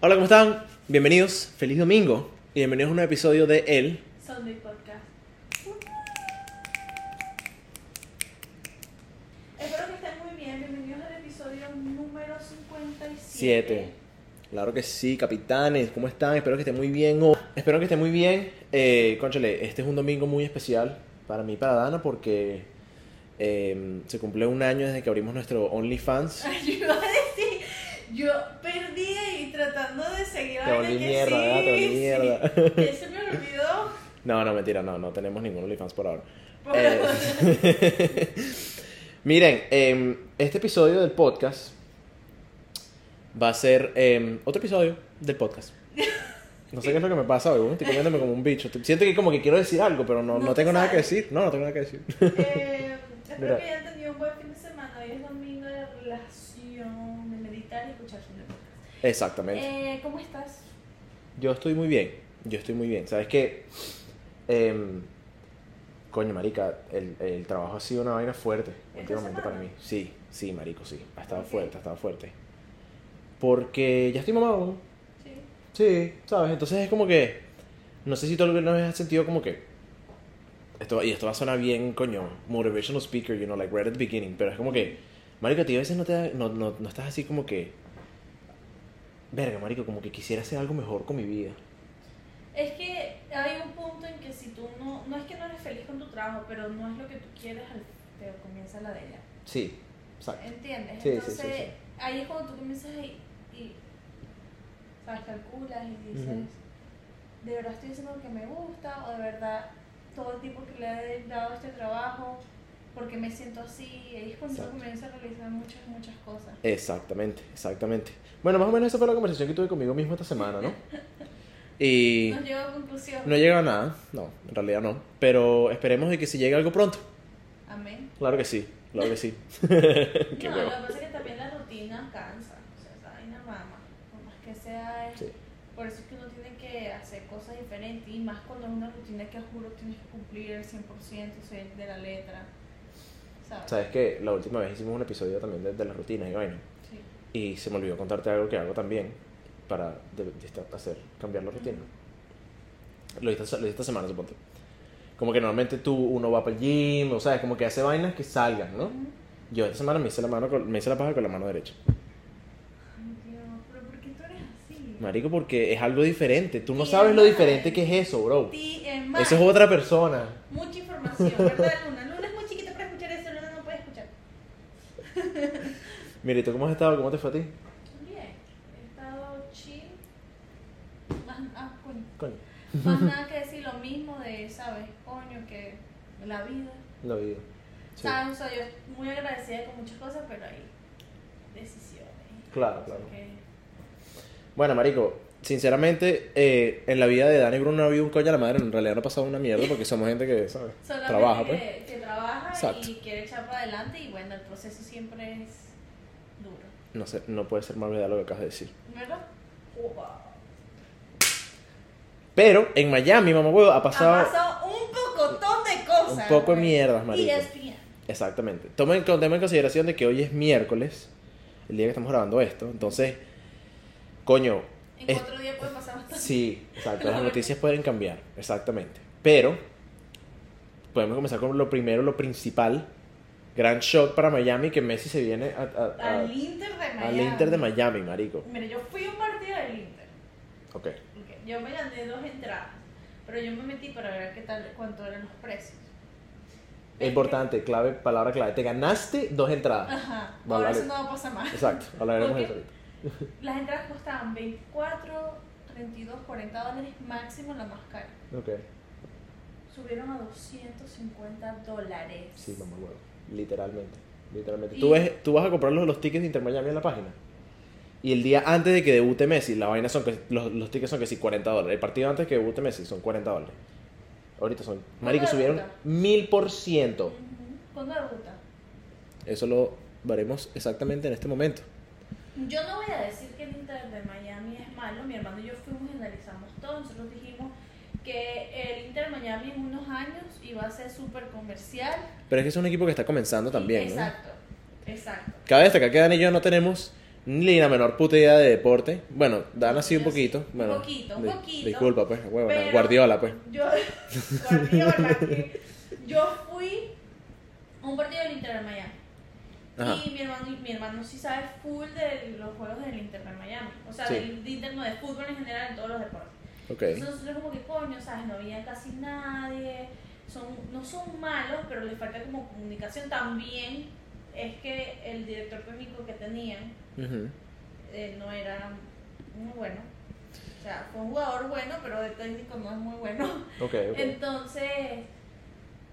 Hola, ¿cómo están? Bienvenidos, feliz domingo y bienvenidos a un nuevo episodio de El. Sunday Podcast. Espero que estén muy bien. Bienvenidos al episodio número 57. Siete. Claro que sí, capitanes, ¿cómo están? Espero que estén muy bien. Oh, espero que estén muy bien. Eh, conchale, este es un domingo muy especial para mí y para Dana porque eh, se cumple un año desde que abrimos nuestro OnlyFans. Ay, Yo iba a decir, yo perdí Te volví mierda, sí, ¿verdad? Te volví sí. mierda. Se me olvidó. No, no, mentira, no, no tenemos ningún OnlyFans por ahora. Por- Eh, Miren, em, este episodio del podcast va a ser em, otro episodio del podcast. No sé qué es lo que me pasa hoy, estoy comiéndome como un bicho. Siento que como que quiero decir algo, pero no, No no te tengo nada que decir. No, no tengo nada que decir. Eh, espero Mira. que hayan tenido un buen fin de semana. Hoy es domingo de relación, de meditar y. Exactamente. Eh, ¿Cómo estás? Yo estoy muy bien. Yo estoy muy bien. ¿Sabes qué? Em, coño, marica, el, el trabajo ha sido una vaina fuerte ¿Esta últimamente para mí. Sí, sí, marico, sí. Ha estado fuerte, ha estado fuerte. Porque ya estoy mamado. Sí. Sí, ¿sabes? Entonces es como que. No sé si tú alguna vez has sentido como que. Esto, y esto va a sonar bien, coño, motivational speaker, you know, like right at the beginning, pero es como que. Marico, tío, a veces no, te da- no, no, no estás así como que. Verga, marico, como que quisiera hacer algo mejor con mi vida. Es que hay un punto en que si tú no, no es que no eres feliz con tu trabajo, pero no es lo que tú quieres, te comienza la de ella. Sí, exacto. ¿Entiendes? Sí, Entonces, sí, sí. ahí es cuando tú comienzas y, y ¿sabes? calculas y dices. ¿de verdad estoy haciendo lo que me gusta? ¿O de verdad todo el tiempo que le he dado a este trabajo, porque me siento así? Ahí es cuando comienzas a realizar muchas, muchas cosas. Exactamente, exactamente. Bueno, más o menos esa fue la conversación que tuve conmigo mismo esta semana, ¿no? Y Nos lleva a conclusión. no he llegado a nada, no, en realidad no. Pero esperemos de que si llegue algo pronto. Amén. Claro que sí, claro que sí. Qué no, huevo. lo que pasa es que también la rutina cansa. O sea, esa vaina mama. Por más que sea. es- Sí. Por eso es que uno tiene que hacer cosas diferentes. Y más cuando es una rutina que juro tienes que cumplir el 100%, ser de la letra. ¿Sabes? Sabes que la última vez hicimos un episodio también de, de las rutinas y vaina. Sí. Y se me olvidó contarte algo que hago también para de- de esta- hacer, cambiar la rutina. Lo hice, lo hice esta semana, suponte. Como que normalmente tú, uno va para el gym, o sea, como que hace vainas que salgan, ¿no? Yo esta semana me hice la mano con- me hice la paja con la mano derecha. Ay, Dios, pero ¿por qué tú eres así? Marico, porque es algo diferente. Tú no sabes lo diferente que es eso, bro. Eso es otra persona. Mucha información, ¿verdad, Luna? Luna es muy chiquita para escuchar eso, Luna no puede escuchar. Mira, ¿y tú cómo has estado? ¿Cómo te fue a ti? Bien, he estado chill. Más, ah, coño. Coño, Más nada que decir lo mismo de, ¿sabes? Coño, que la vida. la vida. Sí. ¿Sabes? O sea, yo muy agradecida con muchas cosas, pero hay decisiones. Claro, claro. Que- Bueno, marico, sinceramente, eh, en la vida de Dani y Bruno no ha habido un coño a la madre. En realidad no ha pasado una mierda porque somos gente que, ¿sabes? Solamente Trabaja, que, pues. que trabaja Exacto. y quiere echar para adelante y bueno, el proceso siempre es. No sé, no puede ser más verdad lo que acabas de decir. ¿Verdad? Wow. Pero en Miami, mamá huevo, ha pasado, Ha pasado un pocotón de cosas. un poco de mierdas, marico. Y. Exactamente. Tomen, tomen en consideración de que hoy es miércoles, el día que estamos grabando esto. Entonces, coño, En es- cuatro días puede pasar bastante. Sí, exacto. Las noticias pueden cambiar, exactamente. Pero podemos comenzar con lo primero, lo principal. Gran shock para Miami que Messi se viene a- a- a- Al Inter de Miami. al Inter de Miami, marico. Mira, yo fui a un partido del Inter. Ok. Ok, Yo me gané dos entradas. Pero yo me metí para ver qué tal, cuánto eran los precios. Es importante, clave, palabra clave. Te ganaste dos entradas. Ajá. Ahora vale. eso no va a pasar más. Exacto, hablaremos de eso ahorita. Las entradas costaban 24, 32, 40 dólares máximo la más cara. Ok. Subieron a 250 dólares. Sí, mamá huevo. Literalmente. Literalmente. Y- Tú, ves, tú vas a comprar los, los tickets de Inter Miami en la página. Y el día antes de que debute Messi, la vaina son que, los, los tickets son que sí 40 dólares. El partido antes de que debute Messi son 40 dólares. Ahorita son. Marico, ¿Cuándo subieron mil por ciento. ¿Cuándo debuta? Eso lo veremos exactamente en este momento. Yo no voy a decir que el Inter de Miami es malo. Mi hermano y yo fuimos y analizamos todo. Nosotros dijimos que el Inter Miami en unos años iba a ser súper comercial. Pero es que es un equipo que está comenzando también, ¿no? Exacto, exacto. Cabe destacar que Dan y yo no tenemos Ni la menor puta idea de deporte. Bueno, dan así un poquito. Un Bueno, poquito, un poquito. Disculpa, pues, Pero Guardiola, pues. Yo, Guardiola, que yo fui a un partido del Inter de Miami. Ajá. Y mi hermano, mi hermano sí sabe full de los juegos del Inter de Miami. O sea, Sí. del Inter, no, de fútbol en general, en todos los deportes. Ok. Entonces nosotros como que coño, ¿sabes? No había casi nadie. Son, no son malos, pero les falta como comunicación. También es que el director técnico que tenían eh, no era muy bueno. O sea, fue un jugador bueno, pero de técnico no es muy bueno. Entonces,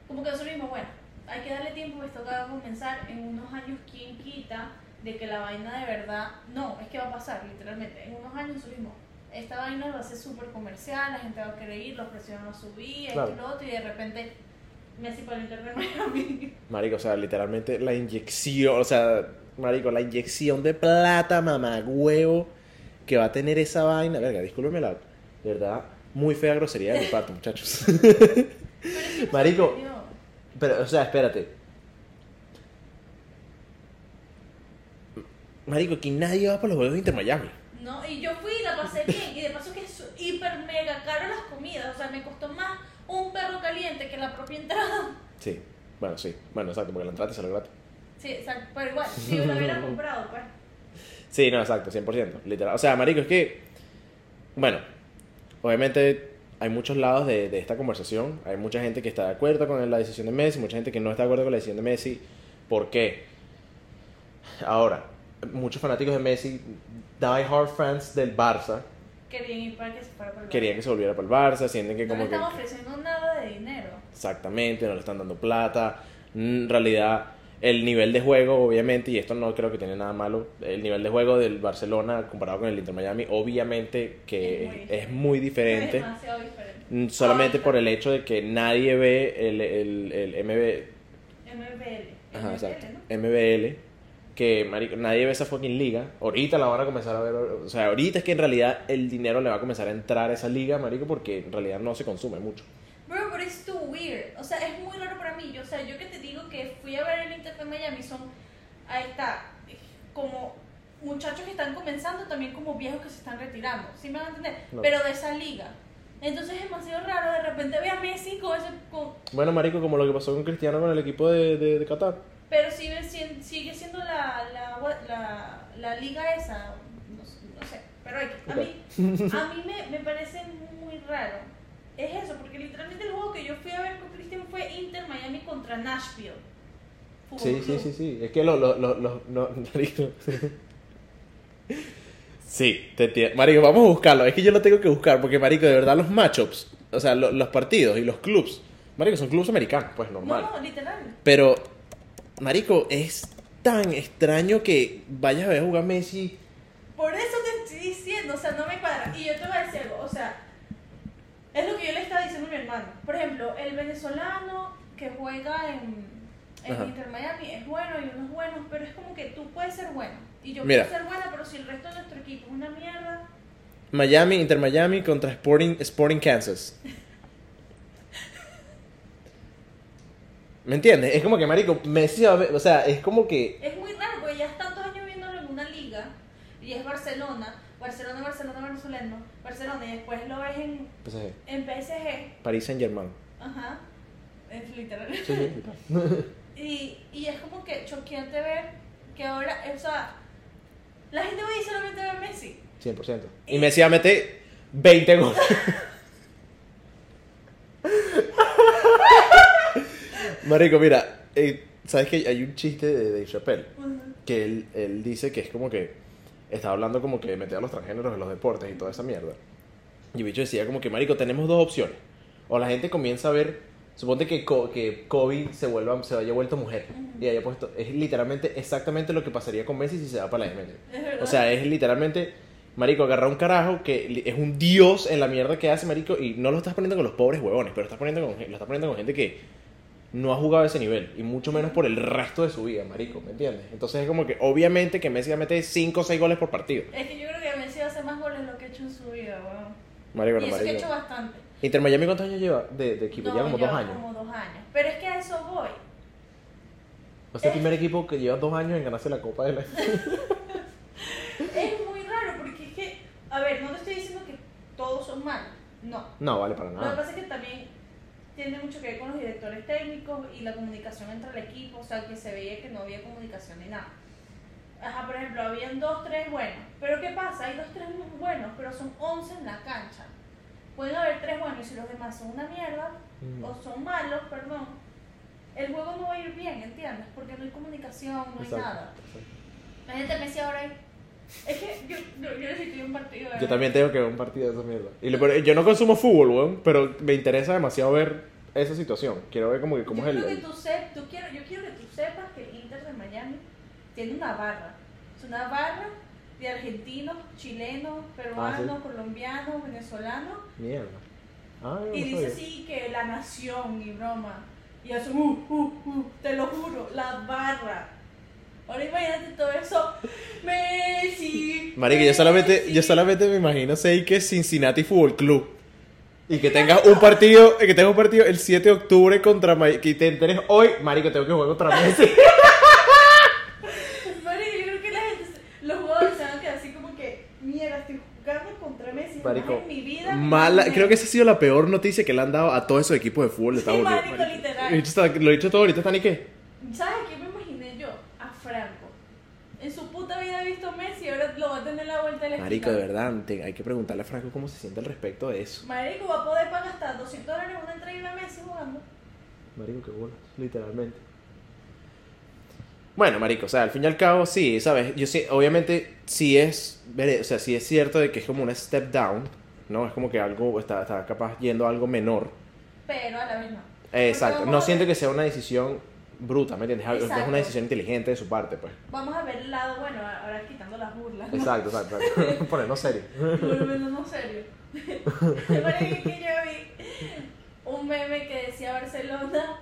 como que nosotros mismos, bueno, hay que darle tiempo, esto acaba de comenzar. En unos años, ¿quién quita de que la vaina de verdad... No, es que va a pasar, literalmente. En unos años mismos, esta vaina va a ser súper comercial, la gente va a querer ir, los precios van a subir, Claro. esto y lo otro, y de repente Messi para el Inter Miami. Marico, o sea, literalmente la inyección, o sea, Marico, la inyección de plata, mamá, huevo, que va a tener esa vaina. Verga, discúlpeme la, de verdad, muy fea grosería de mi parte, muchachos. Pero Marico. Pero, o sea, espérate. Marico, que nadie va para los juegos de Inter Miami. No, y yo fui y la pasé bien. Y de paso que es hiper mega caro las comidas. O sea, me costó más un perro caliente que la propia entrada. Sí, bueno, sí. Bueno, exacto, porque la entrada te sale gratis. Sí, exacto. Pero igual, si la hubiera comprado, pues. Sí, no, exacto, 100%. Literal. O sea, marico, es que, bueno, obviamente hay muchos lados de, de esta conversación. Hay mucha gente que está de acuerdo con la decisión de Messi, mucha gente que no está de acuerdo con la decisión de Messi. ¿Por qué? Ahora, muchos fanáticos de Messi, die hard fans del Barça, Querían ir para que se fuera por el querían que se volviera para el Barça, sienten que No le que... están ofreciendo nada de dinero. Exactamente, no le están dando plata. En realidad, el nivel de juego, obviamente, y esto no creo que tiene nada malo, el nivel de juego del Barcelona comparado con el Inter Miami, obviamente que Es muy diferente. es muy diferente. Es demasiado diferente. Mm, Solamente Ahorita, por el hecho de que nadie ve el, el, el MB, MBL. ajá, MBL, exacto, ¿no? MBL, que marico, nadie ve esa fucking liga. Ahorita la van a comenzar a ver, o sea, ahorita es que en realidad el dinero le va a comenzar a entrar a esa liga, marico, porque en realidad no se consume mucho. Bro, pero es too weird. O sea, es muy raro para mí. Yo, o sea, yo que te digo que fui a ver el Inter de Miami son. Ahí está. Como muchachos que están comenzando, también como viejos que se están retirando. ¿Sí me van a entender? No. Pero de esa liga. Entonces es demasiado raro. De repente ve a Messi con ese. Con, Bueno, marico, como lo que pasó con Cristiano con el equipo de, de, de Qatar. Pero sigue, siendo- sigue siendo la, la, la, la liga esa. No, sé- no sé. Pero hay que- a mí, a mí me, me parece muy raro. Es eso, porque literalmente el juego que yo fui a ver con Cristian fue Inter Miami contra Nashville. Fútbol Sí, sí, Club. sí, sí. Es que lo, lo, lo, lo- no, marico. Sí, te entiendo. Marico, vamos a buscarlo. Es que yo lo tengo que buscar porque, marico, de verdad los matchups, o sea, lo- los partidos y los clubs, marico, son clubs americanos, pues normal. No, no, literal. Pero, marico, es tan extraño que vayas a ver jugar Messi. Por eso te estoy diciendo, o sea, no me cuadra. Y yo te voy a decir algo, o sea, es lo que yo le estaba diciendo a mi hermano. Por ejemplo, el venezolano que juega en, en. Inter Miami es bueno y uno es bueno, pero es como que tú puedes ser bueno. Y yo Mira. puedo ser buena, pero si el resto de nuestro equipo es una mierda, Miami, Inter Miami contra Sporting, Sporting Kansas. ¿Me entiendes? Es como que, marico, Messi va a ver- o sea, es como que... es muy raro, porque ya es tantos años viéndolo en una liga y es Barcelona, Barcelona, Barcelona, Barcelona, Barcelona, y después lo ves en, PSG, en PSG, Paris Saint Germain. ajá, es literal. Sí, sí, literal. Y, y es como que choqueante ver que ahora, o sea, la gente va a ir solamente a ver Messi. 100%. Y Messi va a meter 20 goles. Marico, mira, eh, ¿sabes que hay un chiste de Dave Chappelle? Que él, él dice que es como que estaba hablando como que meter a los transgéneros en los deportes y toda esa mierda. Y el bicho decía como que, Marico, tenemos dos opciones. O la gente comienza a ver, suponte que, Co- que Kobe se, vuelva, se haya vuelto mujer. Y haya puesto, es literalmente exactamente lo que pasaría con Messi si se va para la verdad. O sea, es literalmente, marico, agarrar un carajo que es un dios en la mierda que hace, marico, y no lo estás poniendo con los pobres huevones, pero estás poniendo con, lo estás poniendo con gente que no ha jugado a ese nivel, y mucho menos por el resto de su vida, marico, ¿me entiendes? Entonces es como que, obviamente, que Messi va a meter 5 o 6 goles por partido. es que yo creo que Messi va a hacer más goles de lo que ha hecho en su vida, weón. Marico, y no, eso que ha marico. hecho bastante. Inter Miami, ¿cuántos años lleva de, de equipo? No, lleva como lleva 2 años. Como dos años. Pero es que a eso voy. Es el primer equipo que lleva 2 años en ganarse la Copa de la... es muy raro porque es que, a ver, no te estoy diciendo que todos son malos, no. No, vale para Lo que nada. pasa es que también tiene mucho que ver con los directores técnicos y la comunicación entre el equipo, o sea, que se veía que no había comunicación ni nada. Ajá, por ejemplo, habían dos, tres buenos. Pero ¿qué pasa? Hay dos, tres buenos, pero son 11 en la cancha. Pueden haber tres buenos y si los demás son una mierda, Mm. o son malos, perdón, el juego no va a ir bien, ¿entiendes? Porque no hay comunicación, no hay Exacto, nada. exacto. Imagínate Messi ahora ahí. Es que yo, yo, yo necesito un partido. de Yo también tengo que ver un partido de esa mierda. Y lo yo no consumo fútbol, weón, pero me interesa demasiado ver esa situación. Quiero ver como que cómo yo es el... que tú tú quiero, yo quiero que tú sepas que el Inter de Miami tiene una barra. Es una barra de argentinos, chilenos, peruanos, colombianos, venezolanos. Mierda. Ah, Y no dice así que la nación y broma. Y eso, uh, uh, uh, te lo juro, la barra. Ahora imagínate todo eso. Messi. Marica, yo solamente, Messi. yo solamente me imagino sei que Cincinnati Fútbol Club. Y que tengas un partido, que tengas un partido el 7 de octubre contra Miami, que te enteres hoy, marico, tengo que jugar contra Messi. Marica, yo creo que la gente, los jugadores se van a quedar así como que, mierda, estoy jugando contra Messi. Marico, en mi vida. mala, creo que esa ha sido la peor noticia que le han dado a todos esos equipos de fútbol de Estados Sí, Unidos. marico, marico. literal. Lo he dicho todo ahorita, ¿están y qué? ¿Sabes qué me imaginé yo? A Franco. En su puta vida ha visto a Messi y ahora lo va a tener la vuelta de la Marico, de verdad, te- hay que preguntarle a Franco cómo se siente al respecto de eso. Marico va a poder pagar hasta 200 dólares una ver a Messi jugando. Marico, qué bolas, literalmente. Bueno, marico, o sea, al fin y al cabo, sí, ¿sabes? Yo sí, obviamente, sí es, vere- o sea, sí es cierto de que es como una step down, ¿no? Es como que algo, está, está capaz yendo a algo menor. Pero a la vez no. Eh, exacto, no a siento que sea una decisión bruta, ¿me entiendes? Es una decisión inteligente de su parte, pues. Vamos a ver el lado bueno, ahora quitando las burlas. ¿no? Exacto, exacto, exacto. Ponernos serio. Volviéndonos serio. Marico, que yo vi un meme que decía Barcelona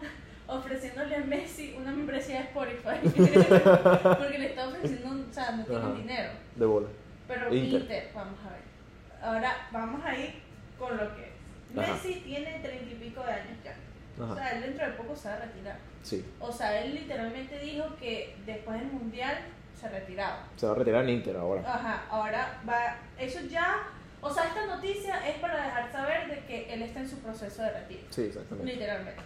ofreciéndole a Messi una membresía de Spotify. Porque le está ofreciendo, o sea, no tienen Ajá. dinero. De bola. Pero Inter. Inter. vamos a ver. Ahora vamos a ir con lo que. Ajá. Messi tiene treinta y pico de años ya. O sea, él dentro de poco se va a retirar. Sí, O sea, él literalmente dijo que después del mundial se retiraba. se va a retirar en Inter ahora. Ajá, ahora va. Eso ya. O sea, esta noticia es para dejar saber de que él está en su proceso de retiro. Sí, exactamente. Literalmente.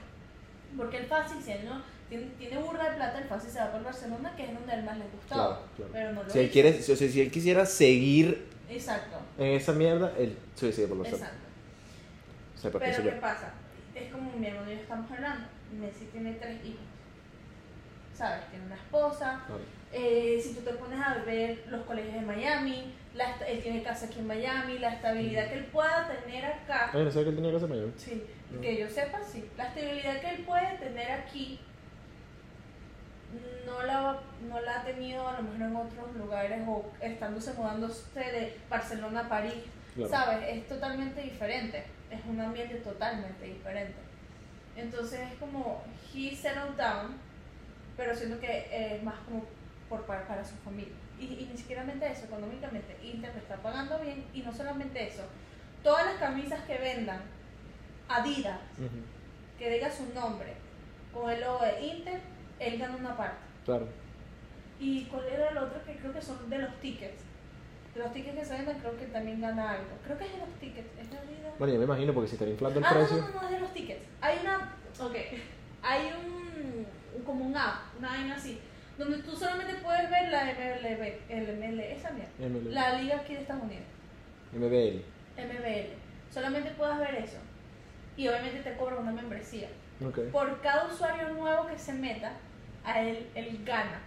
Porque el fácil, si él no tiene, tiene burda de plata, el fácil se va por Barcelona, que es donde él más le gustaba. Claro, claro. Pero no lo Si él, quiere, si, si él quisiera seguir Exacto, en esa mierda, él sí, sí, por lo menos. exacto. O sea, Pero ¿qué pasa? Es como mi hermano y yo estamos hablando. Messi tiene tres hijos. ¿Sabes? Tiene una esposa. Claro. Eh, si tú te pones a ver los colegios de Miami, la él tiene casa aquí en Miami, la estabilidad que él pueda tener acá. Ay, no sé que él tenía que hacer mayor. Sí, Mm. que yo sepa, sí. La estabilidad que él puede tener aquí no la, no la ha tenido a lo mejor en otros lugares o estándose mudándose de Barcelona a París. Claro. ¿Sabes? Es totalmente diferente. Es un ambiente totalmente diferente. Entonces es como, he settled down, pero siento que es más como por para, para su familia. Y, y ni siquiera eso, económicamente Inter le está pagando bien y no solamente eso, todas las camisas que vendan Adidas, Ujú, que diga su nombre, con el logo de Inter, él gana una parte. Claro. ¿Y cuál era el otro que creo que son de los tickets? Los tickets que se vendan creo que también gana algo. Creo que es de los tickets, es de Adidas. Bueno, yo me imagino porque si están inflando el Ah, no, precio. no, no, no, es de los tickets. Hay una, ok, hay un, como un app, una vaina así, donde tú solamente puedes ver la MLB, el ML, esa mierda, la liga aquí de Estados Unidos, MBL. MBL. Solamente puedes ver eso. Y obviamente te cobran una membresía. Ok. Por cada usuario nuevo que se meta, a él, él gana.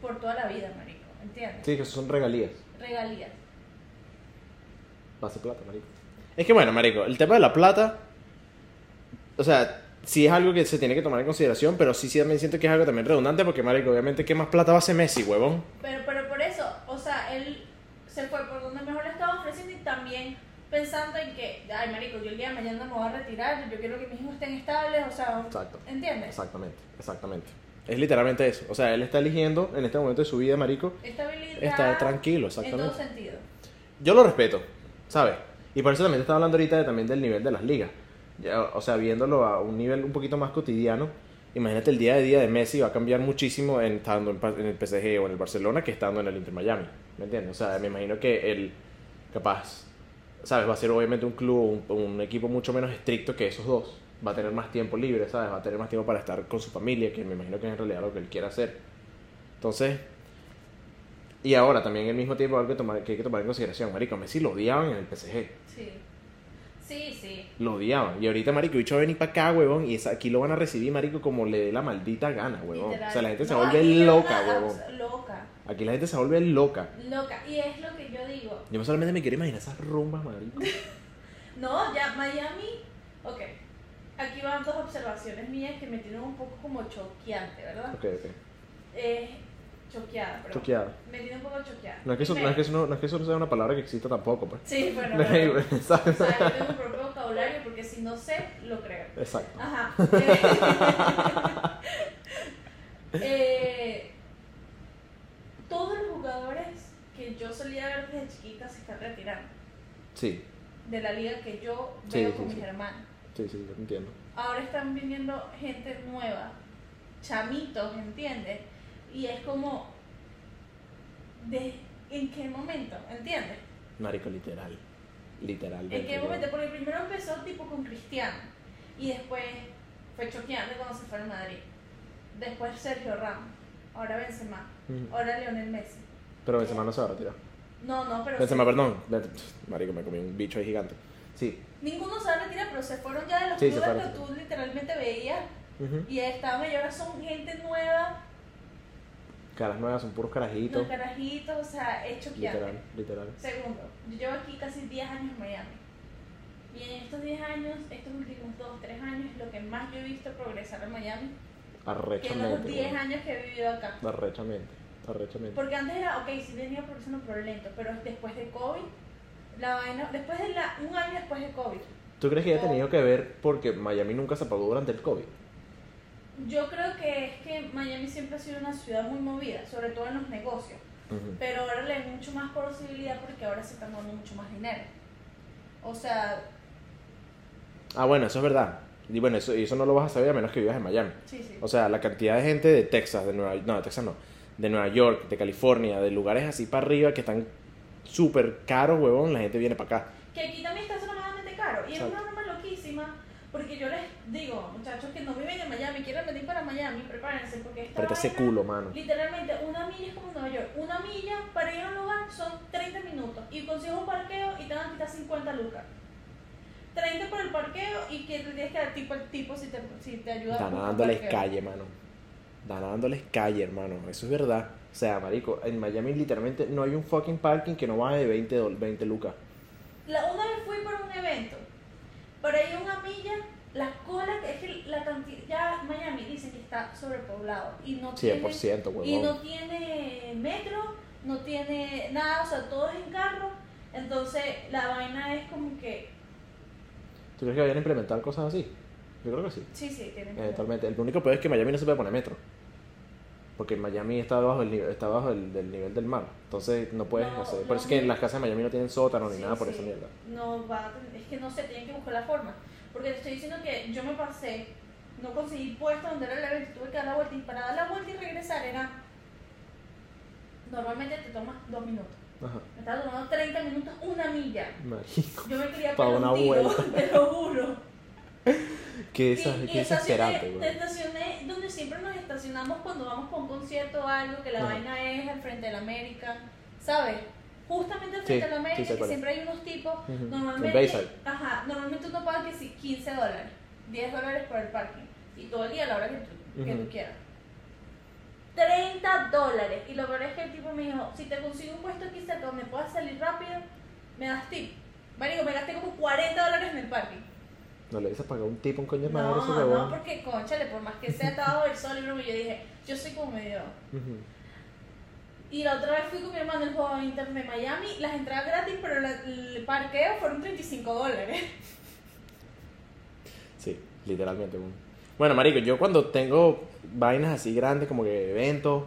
Por toda la vida, marico, ¿entiendes? Sí, que son regalías. Regalías. Base plata, marico. Es que bueno, marico, el tema de la plata, o sea, sí es algo que se tiene que tomar en consideración, pero sí, sí también siento que es algo también redundante porque, marico, obviamente, ¿qué más plata va a hacer Messi, huevón? Pero, pero por eso, o sea, él se fue por donde mejor le estaba ofreciendo y también pensando en que, ay, marico, yo el día de mañana me voy a retirar, yo quiero que mis hijos estén estables, o sea, Exacto. ¿entiendes? Exactamente, exactamente. Es literalmente eso. O sea, él está eligiendo en este momento de su vida, marico, Estabilidad estar tranquilo, en todo exactamente. sentido. Yo lo respeto, ¿sabes? Y por eso también te estaba hablando ahorita de- también del nivel de las ligas. Ya, o sea, viéndolo a un nivel un poquito más cotidiano, imagínate el día de día de Messi va a cambiar muchísimo en, estando en, en el PSG o en el Barcelona que estando en el Inter Miami. ¿Me entiendes? O sea, me imagino que el capaz, ¿sabes? Va a ser obviamente un club, un, un equipo mucho menos estricto que esos dos. Va a tener más tiempo libre, ¿sabes? Va a tener más tiempo para estar con su familia, que me imagino que es en realidad lo que él quiere hacer. Entonces, y ahora también al mismo tiempo algo que, tomar, que hay que tomar en consideración, Marico, Messi lo odiaban en el PSG. Sí. Sí, sí. Lo odiaban. Y ahorita, marico, bicho va a venir para acá, huevón. Y aquí lo van a recibir, marico, como le dé la maldita gana, huevón. literal. O sea, la gente se No, vuelve loca, huevón. Loca. Aquí la gente se vuelve loca. Loca. Y es lo que yo digo. Yo solamente me quiero imaginar esas rumbas, marico. No, ya Miami. Ok. Aquí van dos observaciones mías que me tienen un poco como choqueante, ¿verdad? Ok, ok. Eh, choqueada, perdón. Choqueada. Me tiene un poco choqueada. No es, que eso, no, es que eso no, no es que eso no sea una palabra que exista tampoco, pues. Sí, bueno. pero- o sea, yo tengo mi propio vocabulario porque si no sé, lo creo. Exacto. Ajá. Eh, todos los jugadores que yo solía ver desde chiquita se están retirando Sí, de la liga que yo Sí, veo sí, con sí. mis hermanos. Sí, sí, yo entiendo. Ahora están viniendo gente nueva, chamitos, ¿entiendes? Y es como, ¿de en qué momento? ¿Entiendes? Marico, literal. Literal. ¿En qué momento? Porque primero empezó tipo con Cristiano y después fue choqueante cuando se fue al Madrid. Después Sergio Ramos, ahora Benzema, Ujú. ahora Lionel Messi. Pero Benzema no se va a retirar. No, no, pero Benzema, sí. perdón. Marico, me comí un bicho ahí gigante. Sí. Ninguno se va a retirar, pero se fueron ya de los Sí, clubes que tú literalmente veías Ujú. y estaban y ahora son gente nueva, Caras nuevas, son puros carajitos. los carajitos, o sea, es choqueante. Literal, literal. Segundo, yo llevo aquí casi 10 años en Miami. Y en estos 10 años, estos últimos 2, 3 años, lo que más yo he visto progresar en Miami, que en los Arrechamente. 10 weón. años que he vivido acá. Arrechamente. Arrechamente. Porque antes era, ok, sí venía progresando, pero lento, pero después de COVID, la vaina, después de la, un año después de COVID, ¿Tú crees que haya tenido que ver porque Miami nunca se apagó durante el COVID? yo creo que es que Miami siempre ha sido una ciudad muy movida, sobre todo en los negocios. Pero ahora le hay mucho más posibilidad porque ahora se están dando mucho más dinero. O sea, Ah, bueno, eso es verdad. Y bueno, eso, eso no lo vas a saber a menos que vivas en Miami. sí, sí. O sea, la cantidad de gente de Texas, de Nueva no, de Texas no, de Nueva York, de California, de lugares así para arriba que están súper caros, huevón, la gente viene para acá. Que aquí también está extremadamente caro. Y es Exacto. una broma loquísima. Porque yo les digo, muchachos que no viven en Miami, quieren venir para Miami, prepárense. Porque esta ese culo, mano. Literalmente, una milla es como Nueva York. Una milla para ir a un lugar son 30 minutos. Y consigues un parqueo y te van a quitar 50 lucas. 30 por el parqueo y que te tienes que dar tipo al tipo si te, si te ayuda Están dándoles calle, mano. Están dándoles calle, hermano. Eso es verdad. O sea, marico, en Miami literalmente no hay un fucking parking que no baje de 20, dol- 20 lucas. La, una vez fui por un evento, para ir a una milla, la cola, es que la cantidad, ya Miami dice que está sobrepoblado y no tiene, 100%, huevón. y no tiene metro, no tiene nada, o sea, todo es en carro, entonces la vaina es como que, ¿Tú crees que vayan a implementar cosas así? Yo creo que sí. sí, sí, tiene Eventualmente. El único peor es que Miami no se puede poner metro. Porque Miami está debajo del nivel, está bajo del, del nivel del mar. Entonces no puedes No, hacer. Por eso es que no. las casas de Miami no tienen sótano ni Sí, nada por sí. esa mierda. No va es que no sé, tienen que buscar la forma. Porque te estoy diciendo que yo me pasé, no conseguí puesto donde era el evento, tuve que dar la vuelta y para dar la vuelta y regresar era. Normalmente te tomas dos minutos. Ajá. Me estaba tomando 30 minutos, una milla. Marico. Yo me quería Pa' pegar una un tiro, vuelta. te lo juro. Qué, Y, esa, qué estacioné, desesperante, güey. estacioné donde siempre nos estacionamos cuando vamos para un concierto o algo, que la Ajá. vaina es al frente de la América, ¿sabes? Justamente al Sí, frente de la sí América, que siempre hay unos tipos, normalmente, ajá, normalmente uno paga que sí, 15 dólares, 10 dólares por el parking, y todo el día a la hora que tú, que Ujú. tú quieras. 30 dólares, y lo peor es que el tipo me dijo, si te consigo un puesto aquí cerca donde puedas salir rápido, me das tip. Marico, me gasté como 40 dólares en el parking. No le dices pagar un tipo, un coño de madre, No, no, huevón. porque conchale, por más que sea estaba el sol y broma, yo dije, yo soy como medio. Y la otra vez fui con mi hermano al juego de Inter de Miami, las entradas gratis, pero la- el parqueo fueron 35 dólares. Sí, literalmente. Bueno, marico, yo cuando tengo vainas así grandes como que eventos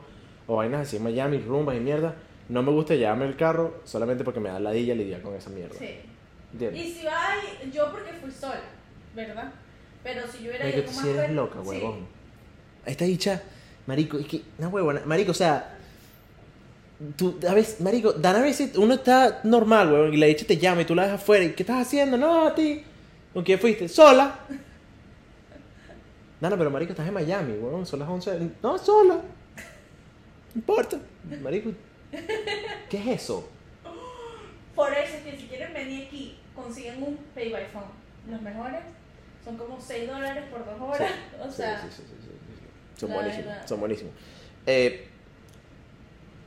o vainas así en Miami, rumbas y mierda, no me gusta llevarme el carro solamente porque me da ladilla lidiar con esa mierda. Sí. ¿Entiendes? Y si va, yo porque fui sola, ¿verdad? Pero si yo hubiera ido sí más eres loca, sí. huevón. esta dicha, marico, es que, una huevona, marico, o sea, tú, a veces, marico, dan a veces, uno está normal, huevón, y la dicha te llama y tú la dejas afuera, y ¿qué estás haciendo? No, a ti, ¿con quién fuiste? Sola. Nana, pero marico, estás en Miami, huevón, son las 11, no, sola. No importa, marico, ¿qué es eso? Por eso es que si quieren venir aquí, consiguen un Pay by Phone. Los mejores son como 6 dólares por 2 horas. O Sí, sea, sí, sí, sí, sí, sí. Son buenísimos, verdad. son buenísimos. Eh,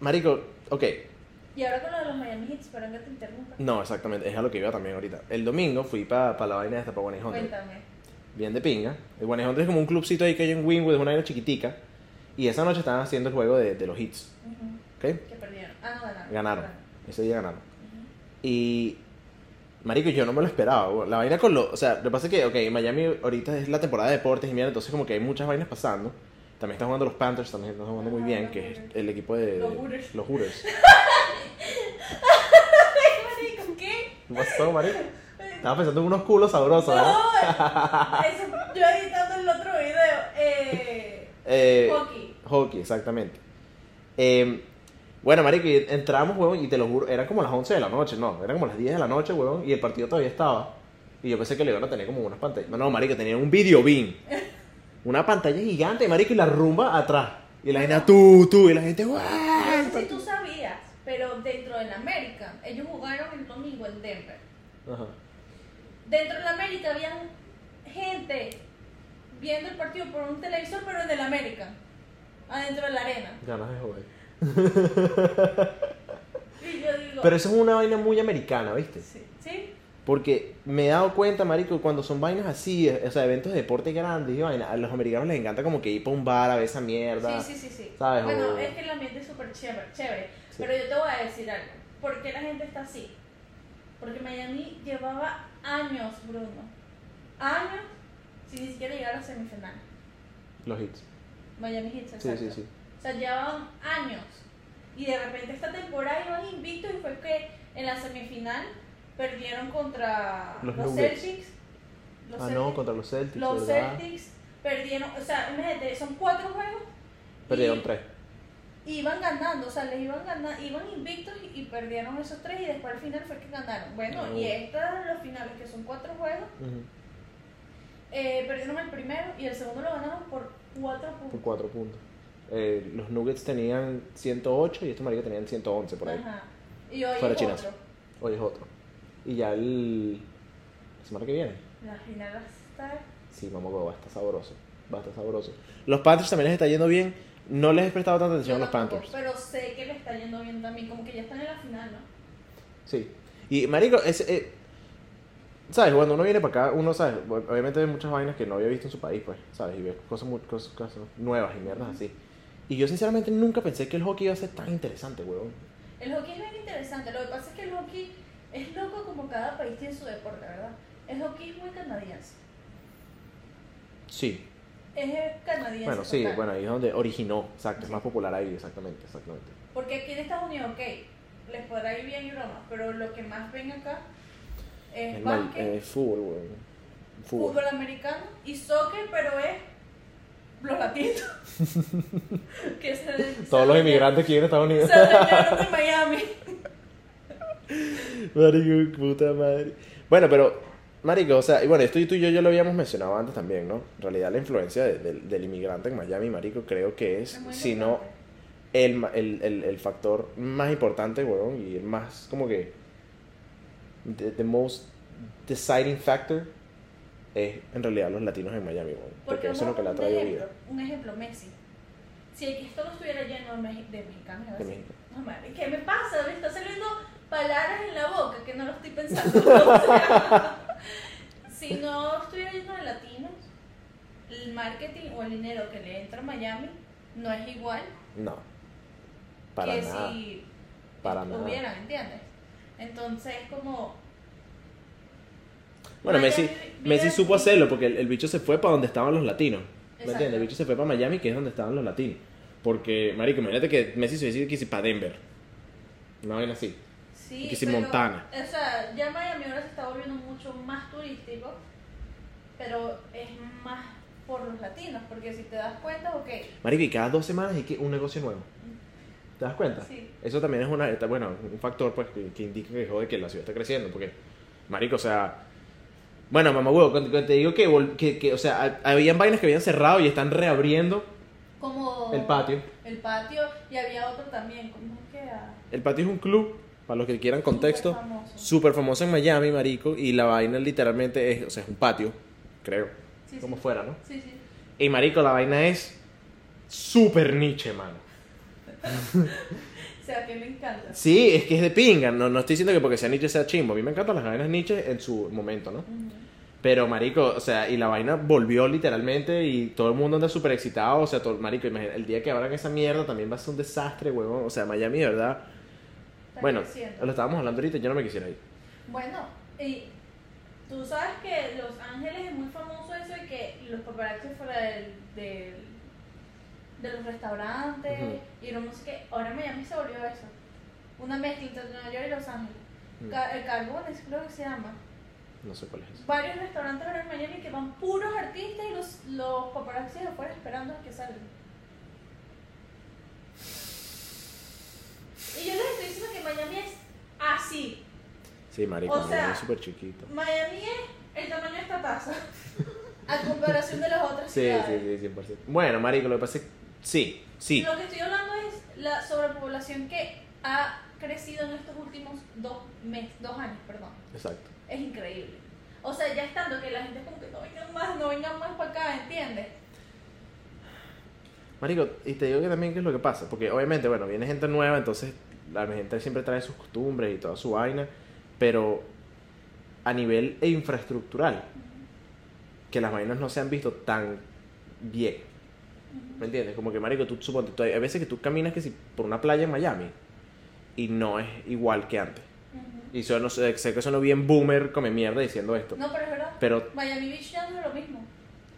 marico, ok, y ahora con lo de los Miami Heat, espero que te interrumpa. no, exactamente, es a lo que iba también ahorita. El domingo fui para la vaina esta, para One Cuéntame. bien de pinga. El One es como un clubcito ahí que hay en Wynwood, es una vaina chiquitica. Y esa noche estaban haciendo el juego de, de los hits, Ujú. ¿ok? Que perdieron. Ah, no ganaron. Ganaron. Ese día ganaron. Y. Marico, yo no me lo esperaba. La vaina con lo. O sea, lo que pasa es que, ok, Miami ahorita es la temporada de deportes y mira, entonces como que hay muchas vainas pasando. También están jugando los Panthers, también están jugando muy bien, que es el equipo de. Los Hooters. Los Hooters. Marico, ¿qué? ¿Qué pasó, marico? Estaba pensando en unos culos sabrosos, ¿verdad? No, eso, yo editando el otro video. Eh, Eh, hockey. Hockey, exactamente. Eh, bueno, marico, y entramos, huevón, y te lo juro, eran como las 11 de la noche, no, eran como las 10 de la noche, huevón, y el partido todavía estaba. Y yo pensé que le iban a tener como unas pantallas. No, no, marico, tenían un video beam. Una pantalla gigante, marico, y la rumba atrás. Y la gente, tú, tú, y la gente, ¡guau! No sé si tú sabías, pero dentro del América, ellos jugaron el domingo en Denver. Ajá. Dentro del América había gente viendo el partido por un televisor, pero en el América, adentro de la arena. Ganas de joder. Y yo digo, Pero eso es una vaina muy americana, ¿viste? sí, ¿sí? Porque me he dado cuenta, marico, cuando son vainas así, o sea, eventos de deporte grandes y vaina, a los americanos les encanta como que ir para un bar a ver esa mierda. Sí, sí, sí, sí. ¿sabes? Bueno, O- es que el ambiente es súper chévere, chévere. Sí. Pero yo te voy a decir algo. ¿Por qué la gente está así? Porque Miami llevaba años, Bruno. Años sin ni siquiera llegar a semifinal. Los hits. Miami Heat, Sí, exacto. sí, sí. O sea, llevaban años. Y de repente esta temporada iban invictos y fue que en la semifinal perdieron contra Los. Celtics. Los Ah, Celtics. no, contra los Celtics, Los ¿verdad? Celtics perdieron, o sea, imagínate, son cuatro juegos. Perdieron y tres. Iban ganando, o sea, les iban ganando, iban invictos y, y perdieron esos tres y después al final fue que ganaron. Bueno, Ah, y estos los finales, que son cuatro juegos, eh, perdieron el primero y el segundo lo ganaron por cuatro Por puntos. cuatro puntos. Eh, los Nuggets tenían 108 y estos maricos tenían 111 por ahí. Ajá. Y hoy Fuera es otro. Hoy es otro. Y ya el... La semana que viene. La final va a estar. Sí, mamá, va a estar sabroso. Va a estar sabroso. Los Panthers también les está yendo bien. No les he prestado tanta atención a los Panthers. Pero sé que le está yendo bien también, como que ya están en la final, ¿no? Sí. Y, marico, es, eh, ¿sabes? Cuando uno viene para acá, uno. Bueno, Obviamente ve muchas vainas que no había visto en su país, pues, ¿sabes? Y ve cosas, cosas, cosas nuevas y mierdas así. Y yo, sinceramente, nunca pensé que el hockey iba a ser tan interesante, weón. El hockey es bien interesante. Lo que pasa es que el hockey es loco como cada país tiene su deporte, ¿verdad? El hockey es muy canadiense. Sí. Es canadiense. Bueno, sí, total. bueno, ahí es donde originó, exacto, es más popular ahí, exactamente, exactamente. Porque aquí en Estados Unidos, ok, les podrá ir bien y broma, pero lo que más ven acá es mal, básquet, eh, fútbol, weón. Fútbol. fútbol americano y soccer, pero es los latinos. que se, Todos los inmigrantes aquí en Estados Unidos. Se de Miami. Marico, puta madre. Bueno, pero, Marico, o sea, y bueno, esto tú y yo ya lo habíamos mencionado antes también, ¿no? En realidad la influencia de- del- del inmigrante en Miami, Marico, creo que es, Es si no, el, el, el factor más importante, weón, y el más, como que, the, the most deciding factor es en realidad los latinos en Miami. Porque, eso es lo que le ha traído ejemplo, vida. Un ejemplo, Messi. Si esto no estuviera lleno de, mexicanos, a México. no, madre, ¿qué me pasa? Me está saliendo palabras en la boca que no lo estoy pensando. O sea, si no estuviera lleno de latinos, el marketing o el dinero que le entra a Miami no es igual No, para que nada. si para nada. estuvieran, ¿entiendes? Entonces, como Bueno, Miami Messi, Messi supo hacerlo porque el, el bicho se fue para donde estaban los latinos. ¿Me Exacto. entiendes? El bicho se fue para Miami, que es donde estaban los latinos. Porque, marico, imagínate que Messi se que si para Denver. Una vaina así. Sí, Y que si pero, Montana. O sea, ya Miami ahora se está volviendo mucho más turístico, pero es más por los latinos, porque si te das cuenta, ok, Marico, y cada dos semanas hay que un negocio nuevo. ¿Te das cuenta? sí, Eso también es una, bueno, un factor pues, que, que indica que, joder, que la ciudad está creciendo. Porque, marico, o sea... Bueno, mamá huevo, cuando, te digo que, vol- que, que, o sea, ha- habían vainas que habían cerrado y están reabriendo como el patio. el patio, y había otro también, ¿cómo que era? El patio es un club, para los que quieran contexto, Súper famoso. súper famoso en Miami, marico, y la vaina literalmente es, o sea, es un patio, creo, Sí, como sí. fuera, ¿no? Sí, sí. Y marico, la vaina es súper niche, mano. O sea, que me encanta. Sí, es que es de pinga, no, no estoy diciendo que porque sea niche sea chimbo, a mí me encantan las vainas niche en su momento, ¿no? Ujú. Pero, marico, o sea, y la vaina volvió literalmente y todo el mundo anda súper excitado. O sea, todo, marico, imagina, el día que abran esa mierda también va a ser un desastre, huevón. O sea, Miami, verdad. Está Bueno, creciendo. lo estábamos hablando ahorita, yo no me quisiera ir. Bueno, y tú sabes que Los Ángeles es muy famoso eso de que los paparazzi fuera del, del- de los restaurantes y sé qué. Ahora Miami se volvió eso. Una mezcla entre Nueva York y Los Ángeles. Mm. Ca- el Carbones creo que se llama. No sé cuál es. Varios restaurantes ahora en Miami que van puros artistas y los, los paparazzi afuera esperando a que salgan. Y yo les estoy diciendo que Miami es así. Sí, marico, O Miami sea, es súper chiquito. Miami es el tamaño de esta taza. A comparación de las otras Sí, ciudades. sí, sí, 100%. Bueno, marico, lo que pasa es que sí, sí. Lo que estoy hablando es la sobrepoblación que ha crecido en estos últimos dos, meses, dos años. Perdón. Exacto. Es increíble. O sea, ya estando que la gente es como que no vengan más, no vengan más para acá, ¿entiendes? Marico, y te digo que también qué es lo que pasa, porque obviamente, bueno, viene gente nueva, entonces la gente siempre trae sus costumbres y toda su vaina, pero a nivel infraestructural, que las vainas no se han visto tan bien, ¿me entiendes? Como que, marico, tú suponte, tú- hay veces que tú caminas que si por una playa en Miami y no es igual que antes. Ujú. Y yo no sé, sé que sueno bien boomer come mierda diciendo esto, No, pero es verdad. pero Miami Beach ya no es lo mismo.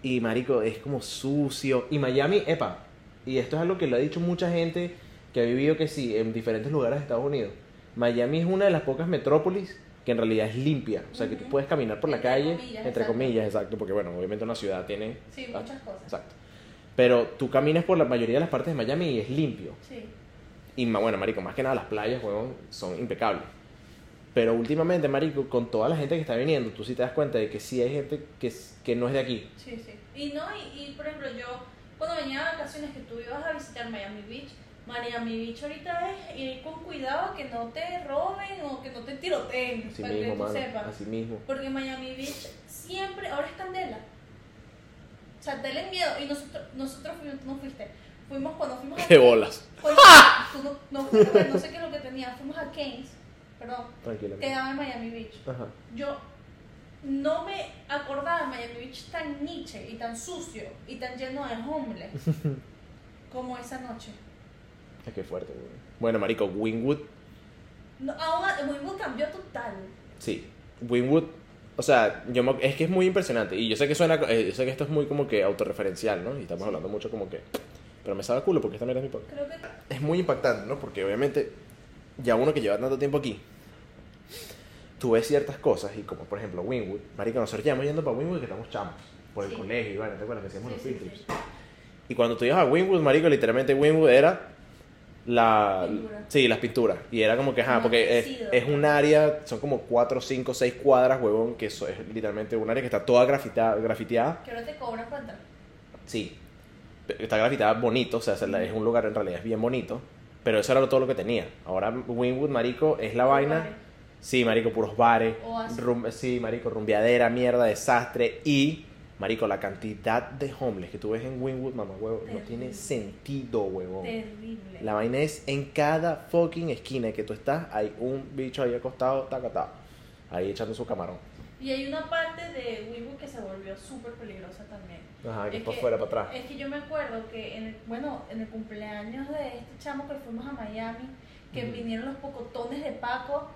y marico, es como sucio. Y Miami, epa, y esto es algo que lo ha dicho mucha gente que ha vivido que sí, en diferentes lugares de Estados Unidos. Miami es una de las pocas metrópolis que en realidad es limpia. O sea, que tú puedes caminar por la Entre calle, comillas, entre exacto. comillas, exacto, porque bueno, obviamente una ciudad tiene... Sí, ah, muchas cosas. Exacto. Pero tú caminas por la mayoría de las partes de Miami y es limpio. Sí. Y bueno, marico, más que nada las playas, huevón, son impecables. Pero últimamente, marico, con toda la gente que está viniendo, tú sí te das cuenta de que sí hay gente que, que no es de aquí. Sí, sí. Y no, y, y, por ejemplo, yo cuando venía de vacaciones que tú ibas a visitar Miami Beach, Miami Beach ahorita es ir con cuidado que no te roben o que no te tiroteen, Así para mismo, que tú mano. sepas. Así mismo. Porque Miami Beach siempre, ahora es candela. O sea, tenle miedo. Y nosotros, nosotros fuimos, tú no fuiste. Fuimos cuando fuimos a Qué bolas. Cuando- tú no, no no sé qué es lo que tenía. Fuimos a Keynes, perdón, Tranquila. quedaba en Miami Beach Ajá. yo no me acordaba de Miami Beach tan niche y tan sucio y tan lleno de homeless como esa noche. Es que fuerte, güey. Bueno, marico, Wingwood, No, aún a- Wynwood cambió total. sí. Wingwood, o sea, yo me- es que es muy impresionante. Y yo sé que suena, eh, yo sé que esto es muy como que autorreferencial, ¿no? Y estamos Sí. hablando mucho como que... Pero me sabe a culo porque esta mierda es mi podcast. Creo que Es muy impactante, ¿no? Porque obviamente ya uno que lleva tanto tiempo aquí, tú ves ciertas cosas y como por ejemplo Wingwood, marico, nosotros llevamos yendo para Wingwood que estamos chamos, por el Sí. colegio y bueno, ¿te acuerdas que hacíamos Sí, los sí. Y cuando tú ibas a Wingwood, marico, literalmente Wingwood era la... Pintura. Sí, las pinturas. Y era como que, ajá, porque es, Enloquecido. es un área, son como 4, 5, 6 cuadras, huevón, que eso es literalmente un área que está toda grafita- grafiteada. que ahora te cobran entrar. Sí. Está grafiteada bonito, o sea, es un lugar en realidad es bien bonito. Pero eso era todo lo que tenía. Ahora Wingwood, marico, es la vaina... Bares. Sí, marico, puros bares. Rum- sí, marico, rumbeadera, mierda, desastre. Y, marico, la cantidad de homeless que tú ves en Wingwood, mamá, huevo, no tiene sentido, huevón. Terrible. La vaina es en cada fucking esquina que tú estás, hay un bicho ahí acostado, tacatado. Ahí echando su camarón. Y hay una parte de Wynwood que se volvió súper peligrosa también. Ajá, que Es por que- fuera, para atrás. Es que yo me acuerdo que, en el, bueno, en el cumpleaños de este chamo que fuimos a Miami, que vinieron los pocotones de Paco,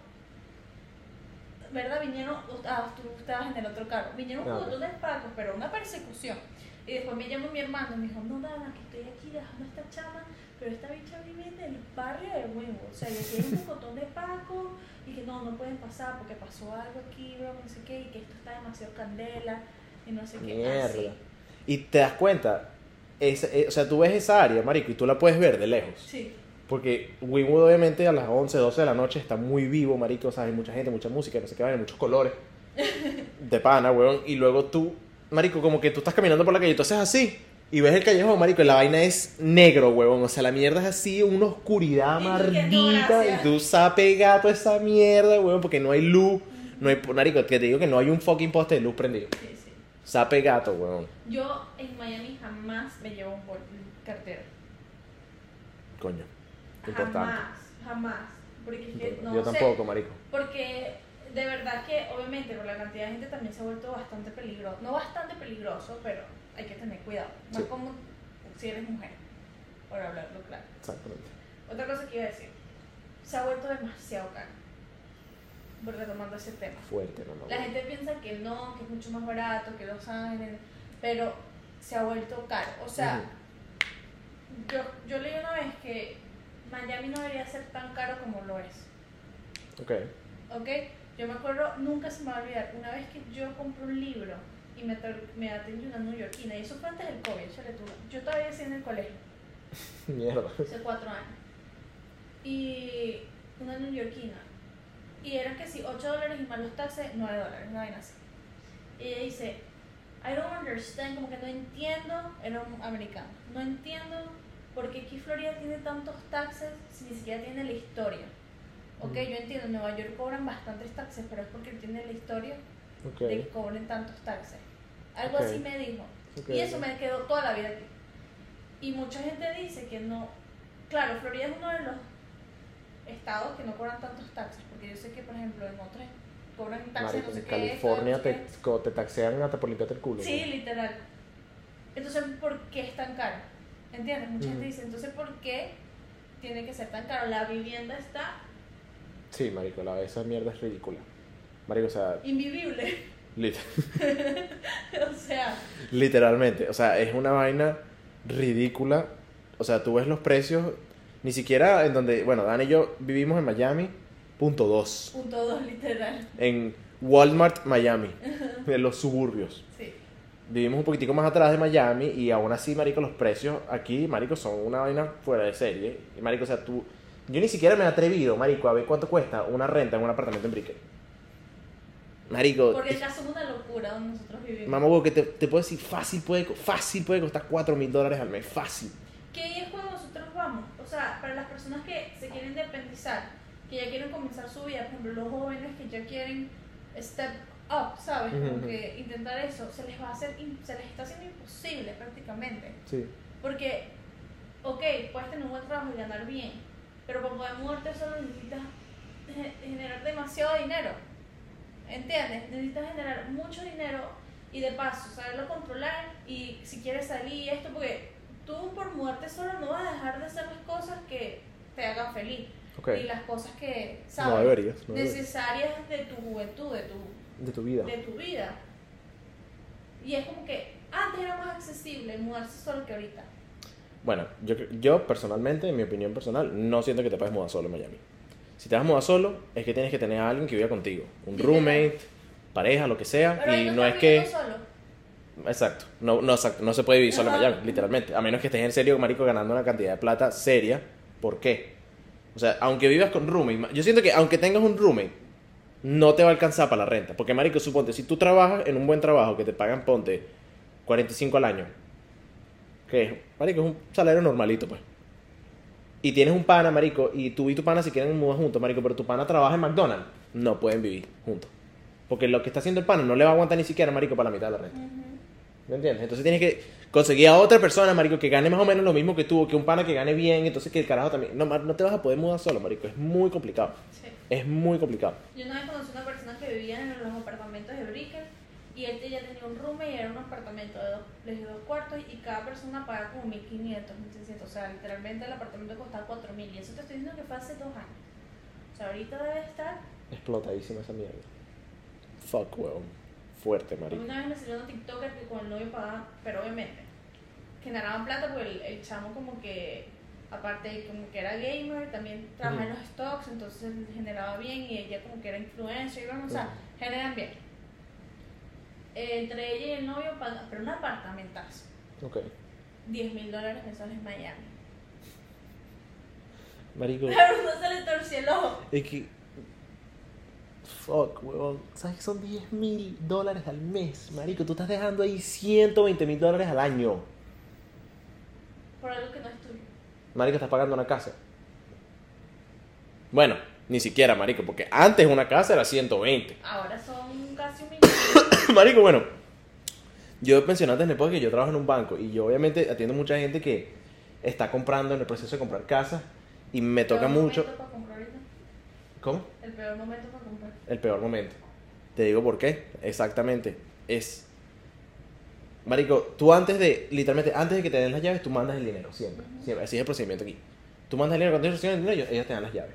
¿verdad? Vinieron, ah, tú estabas en el otro carro, vinieron ok. pocotones de Paco, pero una persecución. Y después me llamó mi hermano y me dijo, no, nada, que estoy aquí dejando a esta chama, pero esta bicha vive en el barrio de Huevo. O sea, aquí hay un pocotón de Paco y que no, no pueden pasar porque pasó algo aquí, bro, no sé qué, y que esto está demasiado candela y no sé qué. Mierda. Así. Y te das cuenta, es, eh, o sea, tú ves esa área, marico, y tú la puedes ver de lejos. Sí. Porque Winwood obviamente a las 11, 12 de la noche está muy vivo, marico, o sea, hay mucha gente, mucha música, no sé qué, hay muchos colores. De pana, weón. Y luego tú, marico, como que tú estás caminando por la calle tú haces así. Y ves el callejón, marico, y la vaina es negro, weón. O sea, la mierda es así, una oscuridad gracias. Y tú sape gato esa mierda, weón, porque no hay luz. No hay, marico, que te digo que no hay un fucking poste de luz prendido. Sí, sí. Sape gato, weón. Yo en Miami jamás me llevo un cartera. Coño. Importante. Jamás, jamás. Porque es que, Importante. no Yo sé, tampoco, marico. Porque de verdad que, obviamente, por la cantidad de gente también se ha vuelto bastante peligroso. No bastante peligroso, pero hay que tener cuidado. Más Sí. como si eres mujer, por hablarlo claro. Exactamente. Otra cosa que iba a decir, se ha vuelto demasiado caro. Retomando ese tema. Fuerte, no, no. La gente piensa que no, que es mucho más barato que Los Ángeles, pero se ha vuelto caro. O sea, yo, yo leí una vez que Miami no debería ser tan caro como lo es. Ok. ¿Ok? Yo me acuerdo, nunca se me va a olvidar, una vez que yo compré un libro y me, me atendió una neoyorquina, y eso fue antes del COVID, échale tú. Yo todavía estoy en el colegio, Mierda. hace cuatro años. Y una neoyorquina. Y eran que sí, 8 dólares y más los taxes, 9 dólares, una vaina así. Y ella dice, I don't understand, como que no entiendo, era un americano, no entiendo por qué aquí Florida tiene tantos taxes si ni siquiera tiene la historia. Ok, Mm. yo entiendo, en Nueva York cobran bastantes taxes, pero es porque tiene la historia Ok. de que cobren tantos taxes. Algo Ok. así me dijo. Ok, Y eso me quedó toda la vida aquí. Y mucha gente dice que no. Claro, Florida es uno de los estados que no cobran tantos taxes, porque yo sé que, por ejemplo, en otros cobran taxes, Marico, no sé en qué. California esto, no te, te taxean hasta por limpiarte el culo. Sí, güey. literal. Entonces, ¿por qué es tan caro? ¿Entiendes? Mucha gente dice, entonces, ¿por qué tiene que ser tan caro? La vivienda está Sí, marico, la, esa mierda es ridícula. Marico, o sea, invivible. lit- o sea, literalmente, o sea, es una vaina ridícula. O sea, tú ves los precios, ni siquiera en donde, bueno, Dan y yo vivimos en Miami, punto dos. punto dos, literal. En Walmart, Miami, en los suburbios. Sí. Vivimos un poquitico más atrás de Miami y aún así, marico, los precios aquí, marico, son una vaina fuera de serie. Y, marico, o sea, tú... Yo ni siquiera me he atrevido, marico, a ver cuánto cuesta una renta en un apartamento en Brickell. Marico, Porque acá somos una locura donde nosotros vivimos. mamá, huevo, que te, te puedo decir, fácil puede, fácil puede costar 4 mil dólares al mes, fácil. Que es cuando nosotros vamos. O sea, para las personas que se quieren independizar, que ya quieren comenzar su vida, por ejemplo, los jóvenes que ya quieren step up, ¿sabes? Como Ujú. que intentar eso, se les va a hacer, se les está haciendo imposible prácticamente. Sí. Porque, ok, puedes tener un buen trabajo y ganar bien, pero para poder mudarte solo necesitas ge- generar demasiado dinero. ¿Entiendes? Necesitas generar mucho dinero y de paso saberlo controlar y si quieres salir y esto, porque tú por mudarte solo no vas a dejar de hacer las cosas que te hagan feliz Ok. y las cosas que No sabes deberías, no deberías. necesarias de tu juventud, de tu, De tu vida. de tu vida. Y es como que antes era más accesible mudarse solo que ahorita. Bueno, yo, yo personalmente, en mi opinión personal, no siento que te puedes mudar solo en Miami. Si te vas a mudar solo, es que tienes que tener a alguien que viva contigo. Un roommate, pareja, lo que sea. Pero y no no es que... solo. Exacto. No, no, exacto. no se puede vivir solo en. Miami, literalmente. A menos que estés en serio, marico, ganando una cantidad de plata seria. ¿Por qué? O sea, aunque vivas con roommate, yo siento que aunque tengas un roommate, no te va a alcanzar para la renta. Porque, marico, suponte, si tú trabajas en un buen trabajo que te pagan, ponte, 45 al año. Que es, marico, es un salario normalito, pues. Y tienes un pana, marico, y tú y tu pana se quieren mudar juntos, marico, pero tu pana trabaja en McDonald's. No pueden vivir juntos. Porque lo que está haciendo el pana no le va a aguantar ni siquiera, marico, para la mitad de la renta. ¿Me entiendes? Entonces tienes que conseguir a otra persona, marico, que gane más o menos lo mismo que tú, que un pana que gane bien, entonces que el carajo también... No, no te vas a poder mudar solo, marico, es muy complicado. Sí. Es muy complicado. Yo una vez conocí a una persona que vivía en los apartamentos de Brickell y él ya tenía un room y era un apartamento de dos, de dos cuartos y cada persona pagaba como 1500, 1600. O sea, literalmente el apartamento costaba 4000 y eso te estoy diciendo que fue hace dos años. O sea, ahorita debe estar. Explotadísima esa mierda. Fuck, weón. Fuerte, marico. Una vez me salió una TikToker que con el novio pagaban, pero obviamente generaban plata porque el, el chamo, como que, aparte de como que era gamer, también trabajaba en los stocks, entonces generaba bien y ella como que era influencer y bueno, o sea, generan bien. entre ella y el novio, pagan, pero un apartamentazo. Ok. 10 mil dólares mensuales en Miami. Marico, Pero no se le torció el ojo. es que. Fuck, huevón. ¿Sabes que son 10 mil dólares al mes? Marico, tú estás dejando ahí 120 mil dólares al año. Por algo que no es tuyo. Marico, estás pagando una casa. Bueno, ni siquiera, marico, porque antes una casa era 120. Ahora son casi un millón. marico, bueno. Yo mencioné antes en el podcast que yo trabajo en un banco y yo obviamente atiendo mucha gente que está comprando en el proceso de comprar casas y me toca mucho. para. ¿Cómo? El peor momento para comprar. El peor momento. Te digo por qué. Exactamente. Es. Marico, tú antes de, literalmente, antes de que te den las llaves, tú mandas el dinero, siempre. Siempre. Así es el procedimiento aquí. Tú mandas el dinero, cuando ellos reciben el dinero, ellos- te dan las llaves.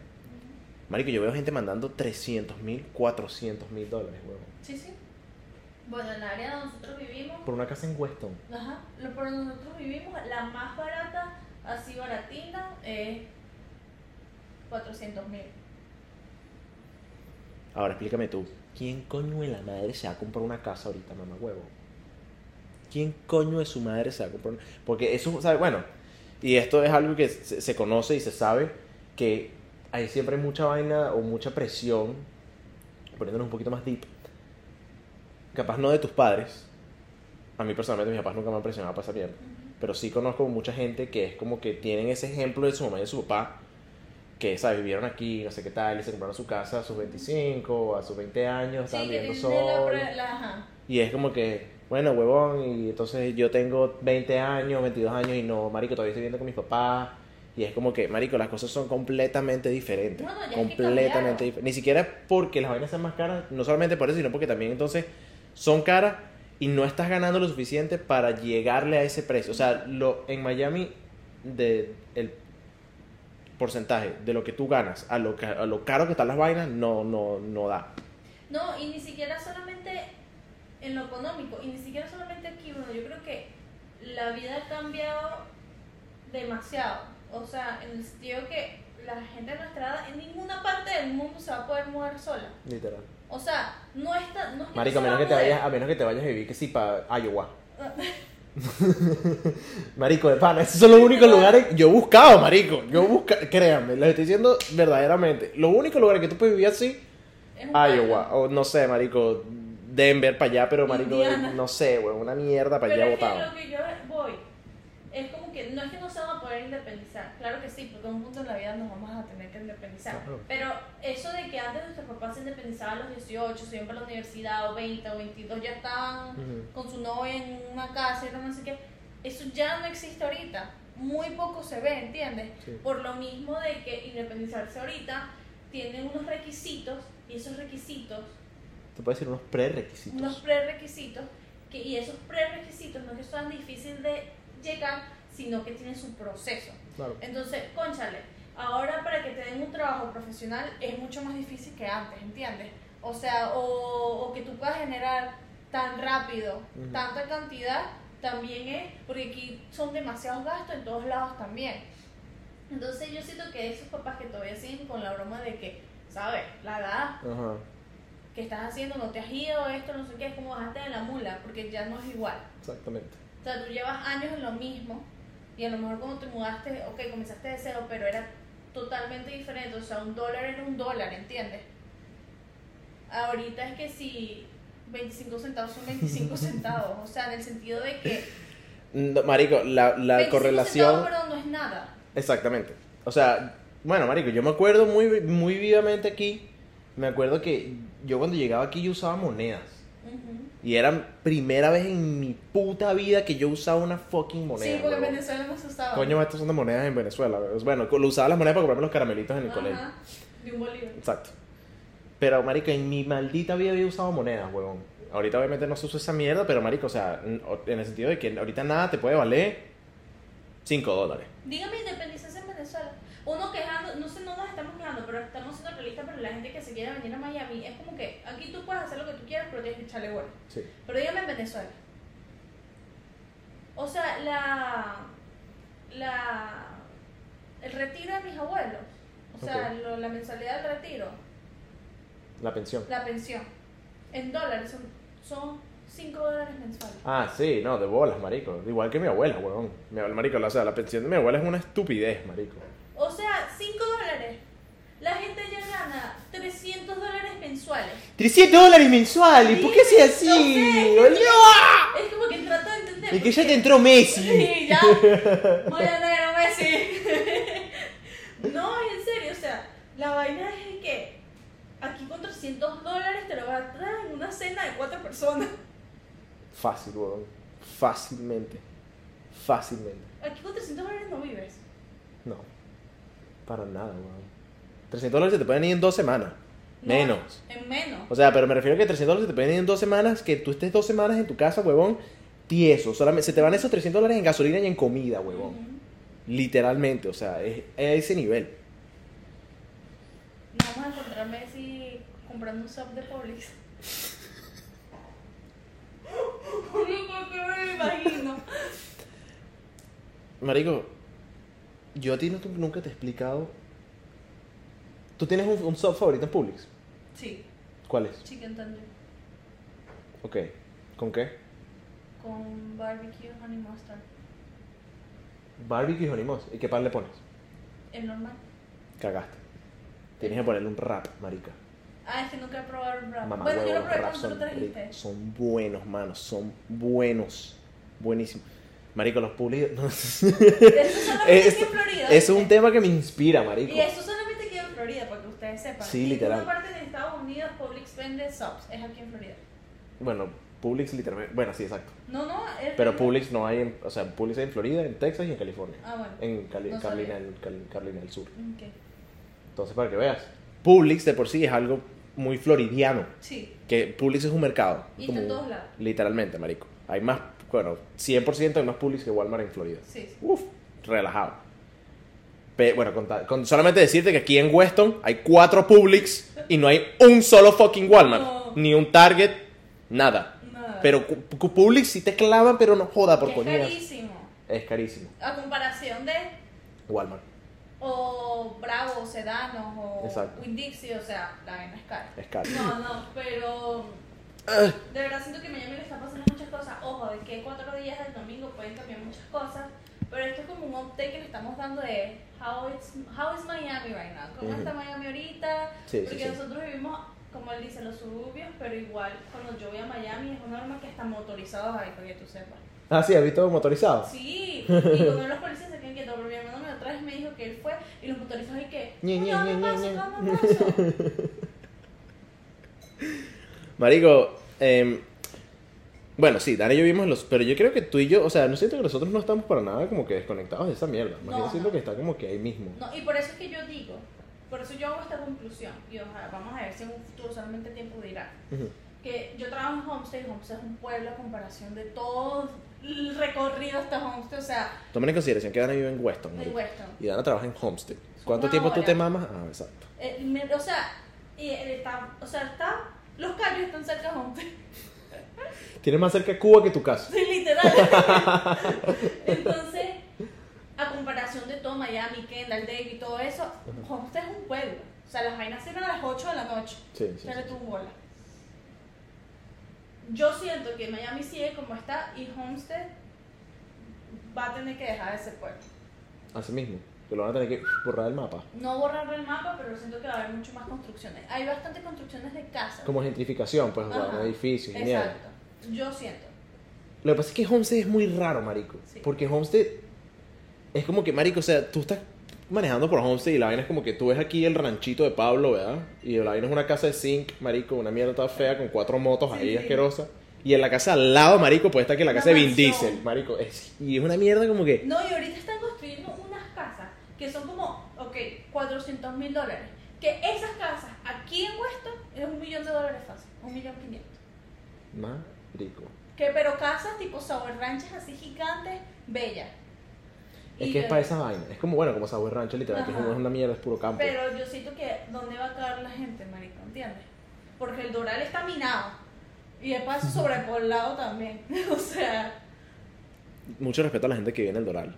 Marico, yo veo gente mandando 300 mil, 400 mil dólares, huevón. Sí, sí. Bueno, en el área donde nosotros vivimos, Por una casa en Weston. ajá, por donde nosotros vivimos, la más barata, así baratina, es 400 mil. Ahora explícame tú, ¿quién coño de la madre se va a comprar una casa ahorita, mamá huevo? ¿Quién coño de su madre se va a comprar una Porque eso, ¿sabes? Bueno, y esto es algo que se, se conoce y se sabe que hay siempre mucha vaina o mucha presión, poniéndonos un poquito más deep, capaz no de tus padres. A mí personalmente mis papás nunca me han presionado para esa mierda. Pero sí conozco mucha gente que es como que tienen ese ejemplo de su mamá y de su papá, que, ¿sabes? Vivieron aquí, no sé qué tal, y se compraron su casa a sus 25, a sus 20 años, estaban Sí, viviendo solos. Y es como que, bueno, huevón, y entonces yo tengo 20 años, 22 años, y no, marico, todavía estoy viviendo con mis papás. Y es como que, marico, las cosas son completamente diferentes. No, no, completamente diferentes. Ni siquiera porque las vainas sean más caras, no solamente por eso, sino porque también entonces son caras y no estás ganando lo suficiente para llegarle a ese precio. O sea, lo, en Miami, de, el porcentaje de lo que tú ganas a lo, a lo caro que están las vainas, no, no, no da. No, y ni siquiera solamente en lo económico, y ni siquiera solamente aquí, bueno, yo creo que la vida ha cambiado demasiado. O sea, en el sentido que la gente de nuestra edad en ninguna parte del mundo se va a poder mover sola. Literal. O sea, no está. No es que Marico, a menos que te vayas, a menos que te vayas a vivir que sí para Iowa. marico, de pana, esos son los únicos lugares yo he buscado, marico. Yo busca, créanme, les estoy diciendo verdaderamente. Los únicos lugares que tú puedes vivir así, Iowa, o no sé, marico, Denver para allá, pero marico, Indiana. no sé, weón, una mierda para Pero allá es que botado. lo que yo voy es como que no es que no se van a poder independizar, claro que sí, porque en un punto de la vida nos vamos a tener que independizar. Claro. Pero eso de que antes nuestros papás se independizaban a los 18, se iban para la universidad o 20 o 22, ya estaban con su novia en una casa y no sé qué, eso ya no existe ahorita. Muy poco se ve, ¿entiendes? Sí. Por lo mismo de que independizarse ahorita tiene unos requisitos y esos requisitos Te puedo decir unos prerequisitos. unos prerequisitos que, y esos prerequisitos no es que sean difíciles de llegar, sino que tienen su proceso. Claro. Entonces, conchale, ahora para que te den un trabajo profesional es mucho más difícil que antes, ¿entiendes? O sea, o, o que tú puedas generar tan rápido tanta cantidad, también es, porque aquí son demasiados gastos en todos lados también. Entonces yo siento que esos papás que todavía siguen con la broma de que, ¿sabes? La edad Ajá. que estás haciendo, no te has ido, esto, no sé qué, es como bajarte de la mula, porque ya no es igual. Exactamente. O sea, tú llevas años en lo mismo y a lo mejor cuando te mudaste, ok, comenzaste de cero, pero era totalmente diferente, o sea, un dólar era un dólar, ¿entiendes? Ahorita es que si 25 centavos son 25 centavos, o sea, en el sentido de que No, marico, la, la 25 correlación. centavos, pero no es nada. Exactamente. O sea, bueno, marico, yo me acuerdo muy, muy vivamente aquí. Me acuerdo que yo cuando llegaba aquí yo usaba monedas. Y era primera vez en mi puta vida que yo usaba una fucking moneda. Sí, porque en. Venezuela no se usaba. Coño, estas son de monedas en Venezuela. Bueno, lo usaba las monedas para comprarme los caramelitos en el Ajá, colegio. De un bolívar. Exacto. Pero, marico, en mi maldita vida había usado monedas, huevón. Ahorita obviamente no se usa esa mierda, pero, marico, o sea, en el sentido de que ahorita nada te puede valer 5 dólares. Dígame independizarse en Venezuela. Uno quejando, no sé, no nos estamos quejando, pero estamos la gente que se quiere venir a Miami es como que aquí tú puedes hacer lo que tú quieras, pero tienes que echarle bola. Sí. Pero dígame en Venezuela. O sea, la. la el retiro de mis abuelos. O sea, lo- la mensualidad del retiro, La pensión. la pensión, en dólares son, son 5 dólares mensuales. Ah, sí, no, de bolas, marico. Igual que mi abuela, weón. Mi abuela, marico, o sea, la pensión de mi abuela es una estupidez, marico. O sea, 5 dólares. La gente ya 300 dólares mensuales. 300 dólares mensuales, ¿por qué sea así? no sé. Es como que trato de entender. Y que ya te entró Messi. Sí, ya. Vaya negro Messi. No, es en serio, o sea, la vaina es que aquí con 300 dólares te lo vas a traer en una cena de cuatro personas. Fácil, weón. Fácilmente. Fácilmente. Aquí con 300 dólares no vives. No. Para nada, weón. 300 dólares se te pueden ir en dos semanas. No, Menos. En menos. O sea, pero me refiero a que 300 dólares se te pueden ir en dos semanas, que tú estés dos semanas en tu casa, huevón, tieso. Solamente, se te van esos 300 dólares en gasolina y en comida, huevón. Literalmente, o sea, es, es a ese nivel. No vamos a encontrar Messi comprando un sub de Publix. Marico, yo a ti no- nunca te he explicado. ¿Tú tienes un, un sub favorito en Publix? Sí, ¿Cuál es? chicken tender. Ok. ¿Con qué? Con barbecue honey mustard. Barbecue y honey mustard. ¿Y qué pan le pones? El normal. Cagaste. Tienes que ponerle un rap, marica. Ah, es que nunca he probado el wrap. Mamá, bueno, yo huevo, lo probé cuando tú son, lo trajiste. son buenos, manos. Son buenos. Buenísimos. Marico, los Publix... no. Eso Es- en Florida. Eso es un tema que me inspira, marico. Y eso Florida, para que ustedes sepan. Sí, En literal. ninguna parte de Estados Unidos Publix vende subs. Es aquí en Florida. Bueno, Publix literalmente... Bueno, sí, exacto. No, no. es Pero Florida. Publix no hay en... O sea, Publix hay en Florida, en Texas y en California. Ah, bueno. En Cali- No Carolina, Cal- Carolina del Sur. Ok. Entonces, para que veas. Publix de por sí es algo muy floridiano. Sí. Que Publix es un mercado. Y como- está en todos lados. Literalmente, marico. Hay más... Bueno, 100% hay más Publix que Walmart en Florida. Sí, sí. Uf, relajado. Pe- bueno, con, ta- con solamente decirte que aquí en Weston hay cuatro Publix y no hay un solo fucking Walmart. No. Ni un Target, nada. Nada. Pero Publix sí te clavan, pero no joda por Que es carísimo. Es carísimo. A comparación de Walmart. o Bravo, o Sedano, o Exacto. Winn-Dixie, o sea, la vaina es cara. Es caro. No, no, pero Ah, de verdad siento que Miami le está pasando muchas cosas. Ojo, de que cuatro días del domingo pueden cambiar muchas cosas, pero esto es como un update que le estamos dando de how, it's, how is Miami right now. ¿Cómo Ujú. está Miami ahorita? Sí, sí, Porque sí. nosotros vivimos, como él dice, los suburbios, pero igual cuando yo voy a Miami es una norma que están motorizados ahí, para que tú sepas. Ah, sí, ¿has visto motorizado? Sí, y cuando los policías se quedan quietos, pero mi hermano me otra vez me dijo que él fue y los motorizados y que, Ñe, ñe, "Coño, ñe, paso, ñe". dame paso. Marico, em, bueno, sí, Dani y yo vimos los. Pero yo creo que tú y yo, o sea, no siento que nosotros no estamos para nada como que desconectados de esa mierda. Más No, bien siento no. que está como que ahí mismo. No, y por eso es que yo digo, por eso yo hago esta conclusión, y ojalá, vamos a ver si en un futuro solamente tiempo dirá, Ujú. que yo trabajo en Homestead, y Homestead es un pueblo a comparación de todo el recorrido hasta Homestead, o sea, Tomen en consideración que Dana vive en Weston. marico. Weston. Y Dana trabaja en Homestead. ¿Cuánto tiempo tú hora. te mamas? Ah, exacto. Eh, me- o sea, y él está, o sea, está, los callos están cerca de Homestead. Tienes más cerca Cuba que tu casa. Sí, literal. Entonces, a comparación de todo Miami, Kendall, Dave y todo eso, Homestead es un pueblo. O sea, las vainas cierran a las 8 de la noche. Sí, sí. Tu bola. Yo siento que Miami sigue como está y Homestead va a tener que dejar de ser pueblo. Así mismo. Que lo van a tener que borrar del mapa. No borrar el mapa, pero siento que va a haber mucho más construcciones. Hay bastantes construcciones de casas. Como gentrificación, pues, o sea, Ajá. un edificio, y mierda. Exacto. Yo siento. Lo que pasa es que Homestead es muy raro, marico. Sí. Porque Homestead es como que, marico, o sea, tú estás manejando por Homestead y la vaina es como que tú ves aquí el ranchito de Pablo, ¿verdad? Y la vaina es una casa de zinc, marico, una mierda toda fea con cuatro motos Sí, ahí sí. asquerosa. Y en la casa al lado, marico, puede estar que la Una casa de Vin mansión. Diesel, marico. Es, y es una mierda como que... No, y ahorita están construyendo unas casas que son como, ok, 400 mil dólares. Que esas casas aquí en Weston es un millón de dólares fácil, un millón quinientos. Marico. Que, pero casas tipo Sour Ranches así gigantes, bellas. Es Y, que es para esa vaina. Es como, bueno, como Sabor Rancho, literal, que es Ajá. como- es una mierda, es puro campo. Pero yo siento que, ¿dónde va a caer la gente, marico? ¿Entiendes? Porque el Doral está minado. Y de paso sobrepoblado también. o sea, Mucho respeto a la gente que vive en el Doral.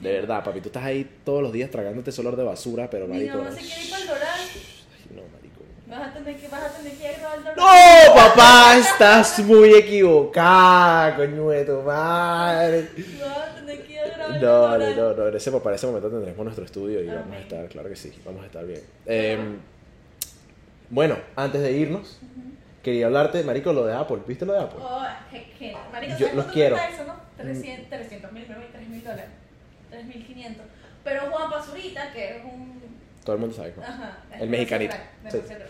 De verdad, papi, tú estás ahí todos los días tragándote ese olor de basura, pero mi marico... mamá se quiere ir para el. Ay, no, marico. Vas a tener que, vas a tener que ir a Doral. ¡No, papá, estás muy equivocada, coño de tu madre. No, tener que ir a grabar No, el no, no, no, en ese, para ese momento tendremos nuestro estudio y vamos a estar, claro que sí, vamos a estar bien. Eh, bueno, antes de irnos, quería hablarte, marico, lo de Apple, ¿viste lo de Apple? Oh, Marico, Yo ¿sabes los quiero. eso, no? 300 300 mil, 3 mil dólares. 3 mil 500. Pero Juan Pazurita, que es un. Todo el mundo sabe. ¿no? Ajá, El mexicanito, crack, sí. crack.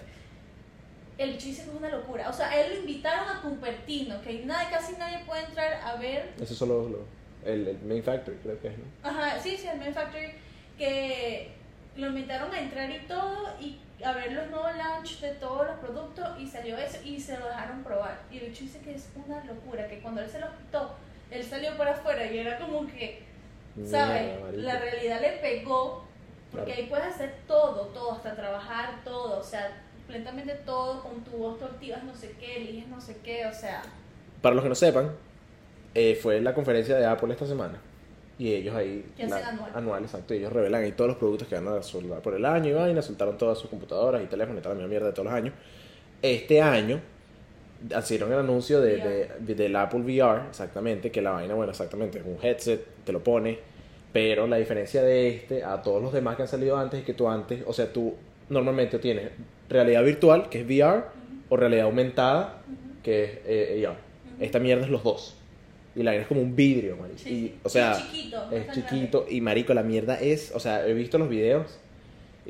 El bicho dice que es una locura. O sea, él lo invitaron a Cupertino, que nadie, casi nadie puede entrar a ver. Eso es solo lo- el, el Main Factory, creo que es, ¿no? Ajá, sí, sí, el Main Factory. Que lo invitaron a entrar y todo, y a ver los nuevos launch de todos los productos, y salió eso, y se lo dejaron probar. Y el bicho dice que es una locura, que cuando él se lo quitó, él salió para afuera y era como que. ¿Sabes? La realidad le pegó, porque ahí puedes hacer todo, todo, hasta trabajar todo, o sea, completamente todo, con tu voz tú activas no sé qué, eliges no sé qué, o sea, Para los que no sepan, eh, fue la conferencia de Apple esta semana. Y ellos ahí. Que hacen anual. Anual, exacto. Y ellos revelan ahí todos los productos que van a soltar por el año y vaina. Soltaron todas sus computadoras y teléfonos y toda la misma mierda de todos los años. Este año hicieron el anuncio de, de- del Apple VR, exactamente. Que la vaina, bueno, exactamente, es un headset, te lo pones. Pero la diferencia de este a todos los demás que han salido antes es que tú antes, o sea, tú normalmente tienes realidad virtual, que es VR, o realidad aumentada, que es eh, AR. Esta mierda es los dos. Y la vaina es como un vidrio, marico. sí, y, sí. o sea, es chiquito, es chiquito. Y marico, la mierda es, o sea, he visto los videos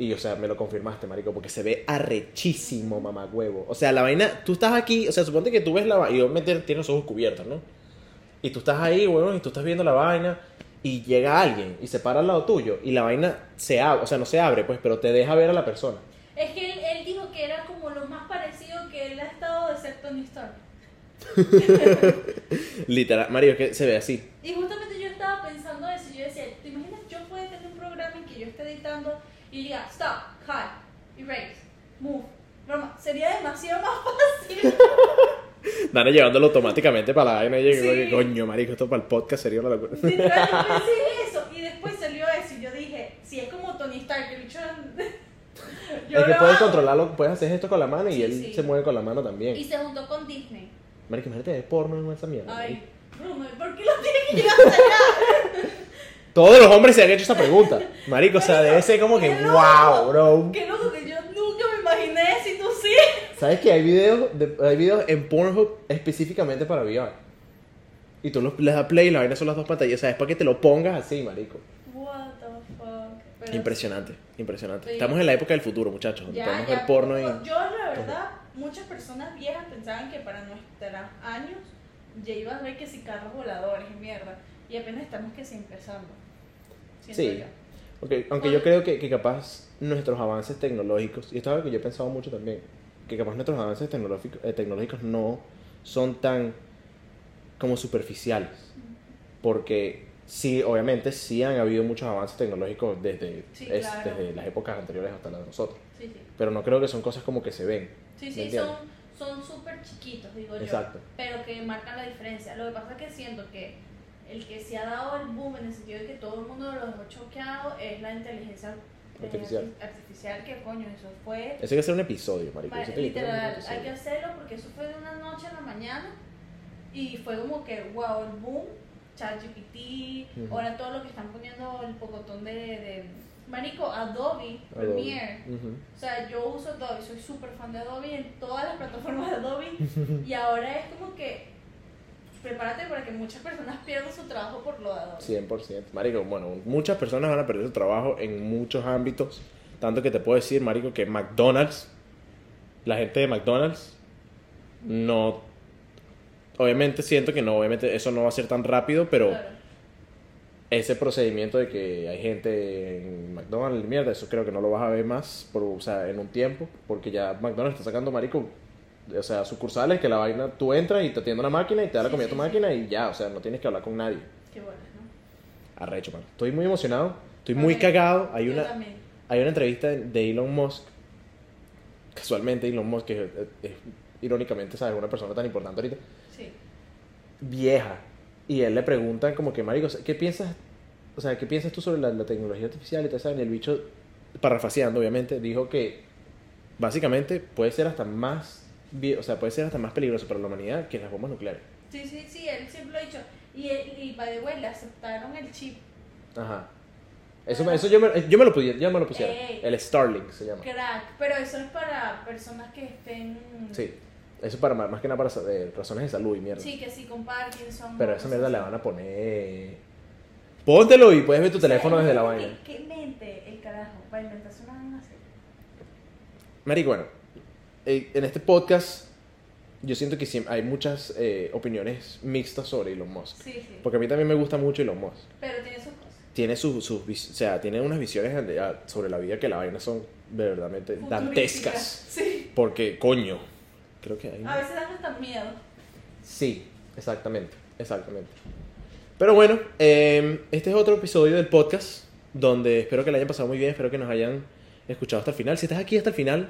y, o sea, me lo confirmaste, marico, porque se ve arrechísimo, mamá huevo. O sea, la vaina, tú estás aquí, o sea, suponte que tú ves la vaina, y obviamente tienes los ojos cubiertos, ¿no? Y tú estás ahí, huevón, y tú estás viendo la vaina, y llega alguien y se para al lado tuyo, y la vaina se abre, o sea, no se abre, pues, pero te deja ver a la persona. Es que él, él dijo que era como lo más parecido que él ha estado ser Tony Stark. Literal, Mario, que se ve así. Y justamente yo estaba pensando eso, y yo decía, ¿te imaginas yo puedo tener un programa en que yo esté editando y diga, stop, cut, erase, move, broma? Sería demasiado más fácil. Dana llevándolo automáticamente para la vaina y llega, Sí. coño, marico, esto para el podcast sería una locura. Literal, yo pensé eso y después salió eso y yo dije, si es como Tony Stark, el bicho... yo es que puedes controlarlo, puedes hacer esto con la mano y Sí, él sí. se mueve con la mano también. Y se juntó con Disney. Marico, imagínate ver porno en esa mierda. Ay. Bruno, ¿por qué lo tiene que llegar hasta allá? Todos los hombres se han hecho esa pregunta. Marico, o sea, debe ser como que, loco. wow, bro. Qué loco que yo nunca me imaginé y tú sí. ¿Sabes que hay videos, de- hay videos en Pornhub específicamente para VR? Y tú los, les das play y la vaina son las dos pantallas. O sea, es para que te lo pongas así, marico. What the fuck. Pero Impresionante, impresionante. Estamos en la época del futuro, muchachos. Ya, podemos ya, ver porno y... Yo, la verdad, muchas personas viejas pensaban que para nuestros años ya iba a ver que si carros voladores y mierda. Y apenas estamos que sí empezando. Sí. yo. Ok, aunque yo creo que, que capaz nuestros avances tecnológicos, y esto es algo que yo he pensado mucho también, que capaz nuestros avances tecnológicos, eh, tecnológicos no son tan como superficiales. Porque sí, obviamente sí han habido muchos avances tecnológicos desde, Sí, es- claro. desde las épocas anteriores hasta las de nosotros. Sí, sí. Pero no creo que son cosas como que se ven. Sí, ¿me sí, entiendes? son son súper chiquitos, digo yo. Exacto. Pero que marcan la diferencia. Lo que pasa es que siento que el que se ha dado el boom en el sentido de que todo el mundo lo dejó choqueado es la inteligencia Artificial. arti- artificial, que coño, eso fue Eso hay que hacer un episodio, marico. Literal, episodio. hay que hacerlo porque eso fue de una noche a la mañana y fue como que, wow, el boom, ChatGPT, Ujú. ahora todo lo que están poniendo el pocotón de, de Marico, Adobe, Adobe. Premiere. O sea, yo uso Adobe, soy súper fan de Adobe en todas las plataformas de Adobe y ahora es como que prepárate para que muchas personas pierdan su trabajo por lo de Adobe. 100%. Marico, bueno, muchas personas van a perder su trabajo en muchos ámbitos. Tanto que te puedo decir, Marico, que McDonald's, la gente de McDonald's, no. Obviamente siento que no, obviamente eso no va a ser tan rápido, pero Claro. ese procedimiento de que hay gente en McDonald's, mierda, eso creo que no lo vas a ver más, por, o sea, en un tiempo, porque ya McDonald's está sacando, Marico, o sea, sucursales que la vaina, tú entras y te atiende una máquina y te da la Sí, comida a sí, tu sí. máquina y ya, o sea, no tienes que hablar con nadie. Qué bueno, ¿no? Arrecho, mano. Estoy muy emocionado. Estoy muy cagado. Hay yo una, también. hay una entrevista de- Elon Musk. Casualmente, Elon Musk, que es, es- irónicamente, ¿sabes? Una persona tan importante ahorita. Sí. Vieja. Y él le preguntan como que, marico, ¿qué piensas? O sea, ¿qué piensas tú sobre la, la tecnología artificial y eso? Y el bicho, parafraseando, obviamente, dijo que básicamente puede ser hasta más o sea, puede ser hasta más peligroso para la humanidad que las bombas nucleares. Sí, sí, sí, él siempre lo ha dicho. Y, él- y by the way, le aceptaron el chip Ajá. Eso, eso yo, me, yo me lo pudiera, yo me lo pusiera. Ey. El Starlink se llama. crack. Pero eso es para personas que estén. Sí. Eso para más que nada para eh, razones de salud y mierda. Sí, que sí, con Parkinson. Pero esa mierda le van a poner. Póntelo y puedes ver tu teléfono O sea, desde la ¿qué- vaina. ¿Qué mente el carajo para inventarse una vaina así? Marico, bueno, eh, en este podcast yo siento que siempre hay muchas eh, opiniones mixtas sobre Elon Musk. Sí, sí. Porque a mí también me gusta mucho Elon Musk. Pero tiene sus cosas. Tiene sus, sus o sea, tiene unas visiones ah, sobre la vida que la vaina son verdaderamente dantescas. Sí. Porque, coño, creo que hay... A veces dan hasta miedo. Sí, exactamente, exactamente. Pero bueno, eh, este es otro episodio del podcast donde espero que le hayan pasado muy bien, espero que nos hayan escuchado hasta el final. Si estás aquí hasta el final,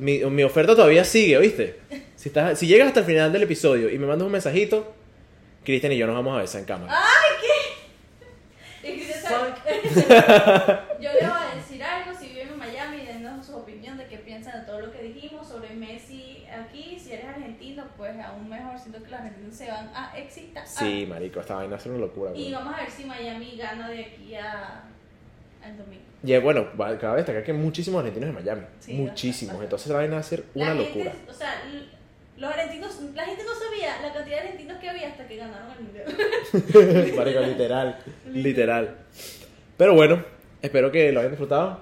mi, mi oferta todavía sigue, ¿oíste? Si, estás, si llegas hasta el final del episodio y me mandas un mensajito, Cristian y yo nos vamos a besar en cámara. Y Cristian sabe- Yo le voy a decir algo, si viven en Miami, denos su opinión de qué piensan de todo lo que dijimos sobre Messi aquí. Si eres argentino, pues aún mejor, siento que los argentinos se van a excitar. Sí, marico, esta vaina es una locura. Y güey. vamos a ver si Miami gana de aquí a, domingo. Y bueno, va- cabe destacar que hay muchísimos argentinos en Miami. Sí, muchísimos. bastante. Entonces la vaina va a ser una La locura. Gente, o sea, los argentinos, la gente no sabía la cantidad de argentinos que había hasta que ganaron el mundial. Marico, literal. literal. Pero bueno, espero que lo hayan disfrutado.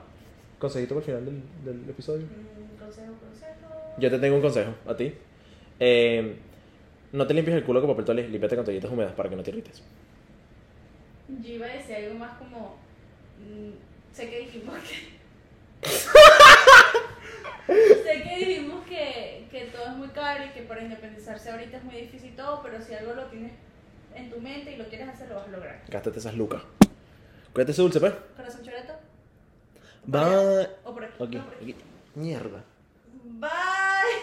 Consejito por el final del, del episodio. Mm, consejo, consejo. Yo te tengo un consejo a ti. Eh, no te limpies el culo con papel toalé, límpiate con toallitas húmedas para que no te irrites. Yo iba a decir algo más como. Mm, sé que dijimos que. sé que dijimos que, que todo es muy caro y que para independizarse ahorita es muy difícil y todo, pero si algo lo tienes en tu mente y lo quieres hacer, lo vas a lograr. Gástate esas lucas. Cuídate ese dulce, pues. Corazón choreto. Bye. O por aquí. Ok, no, por aquí. Mierda. Bye.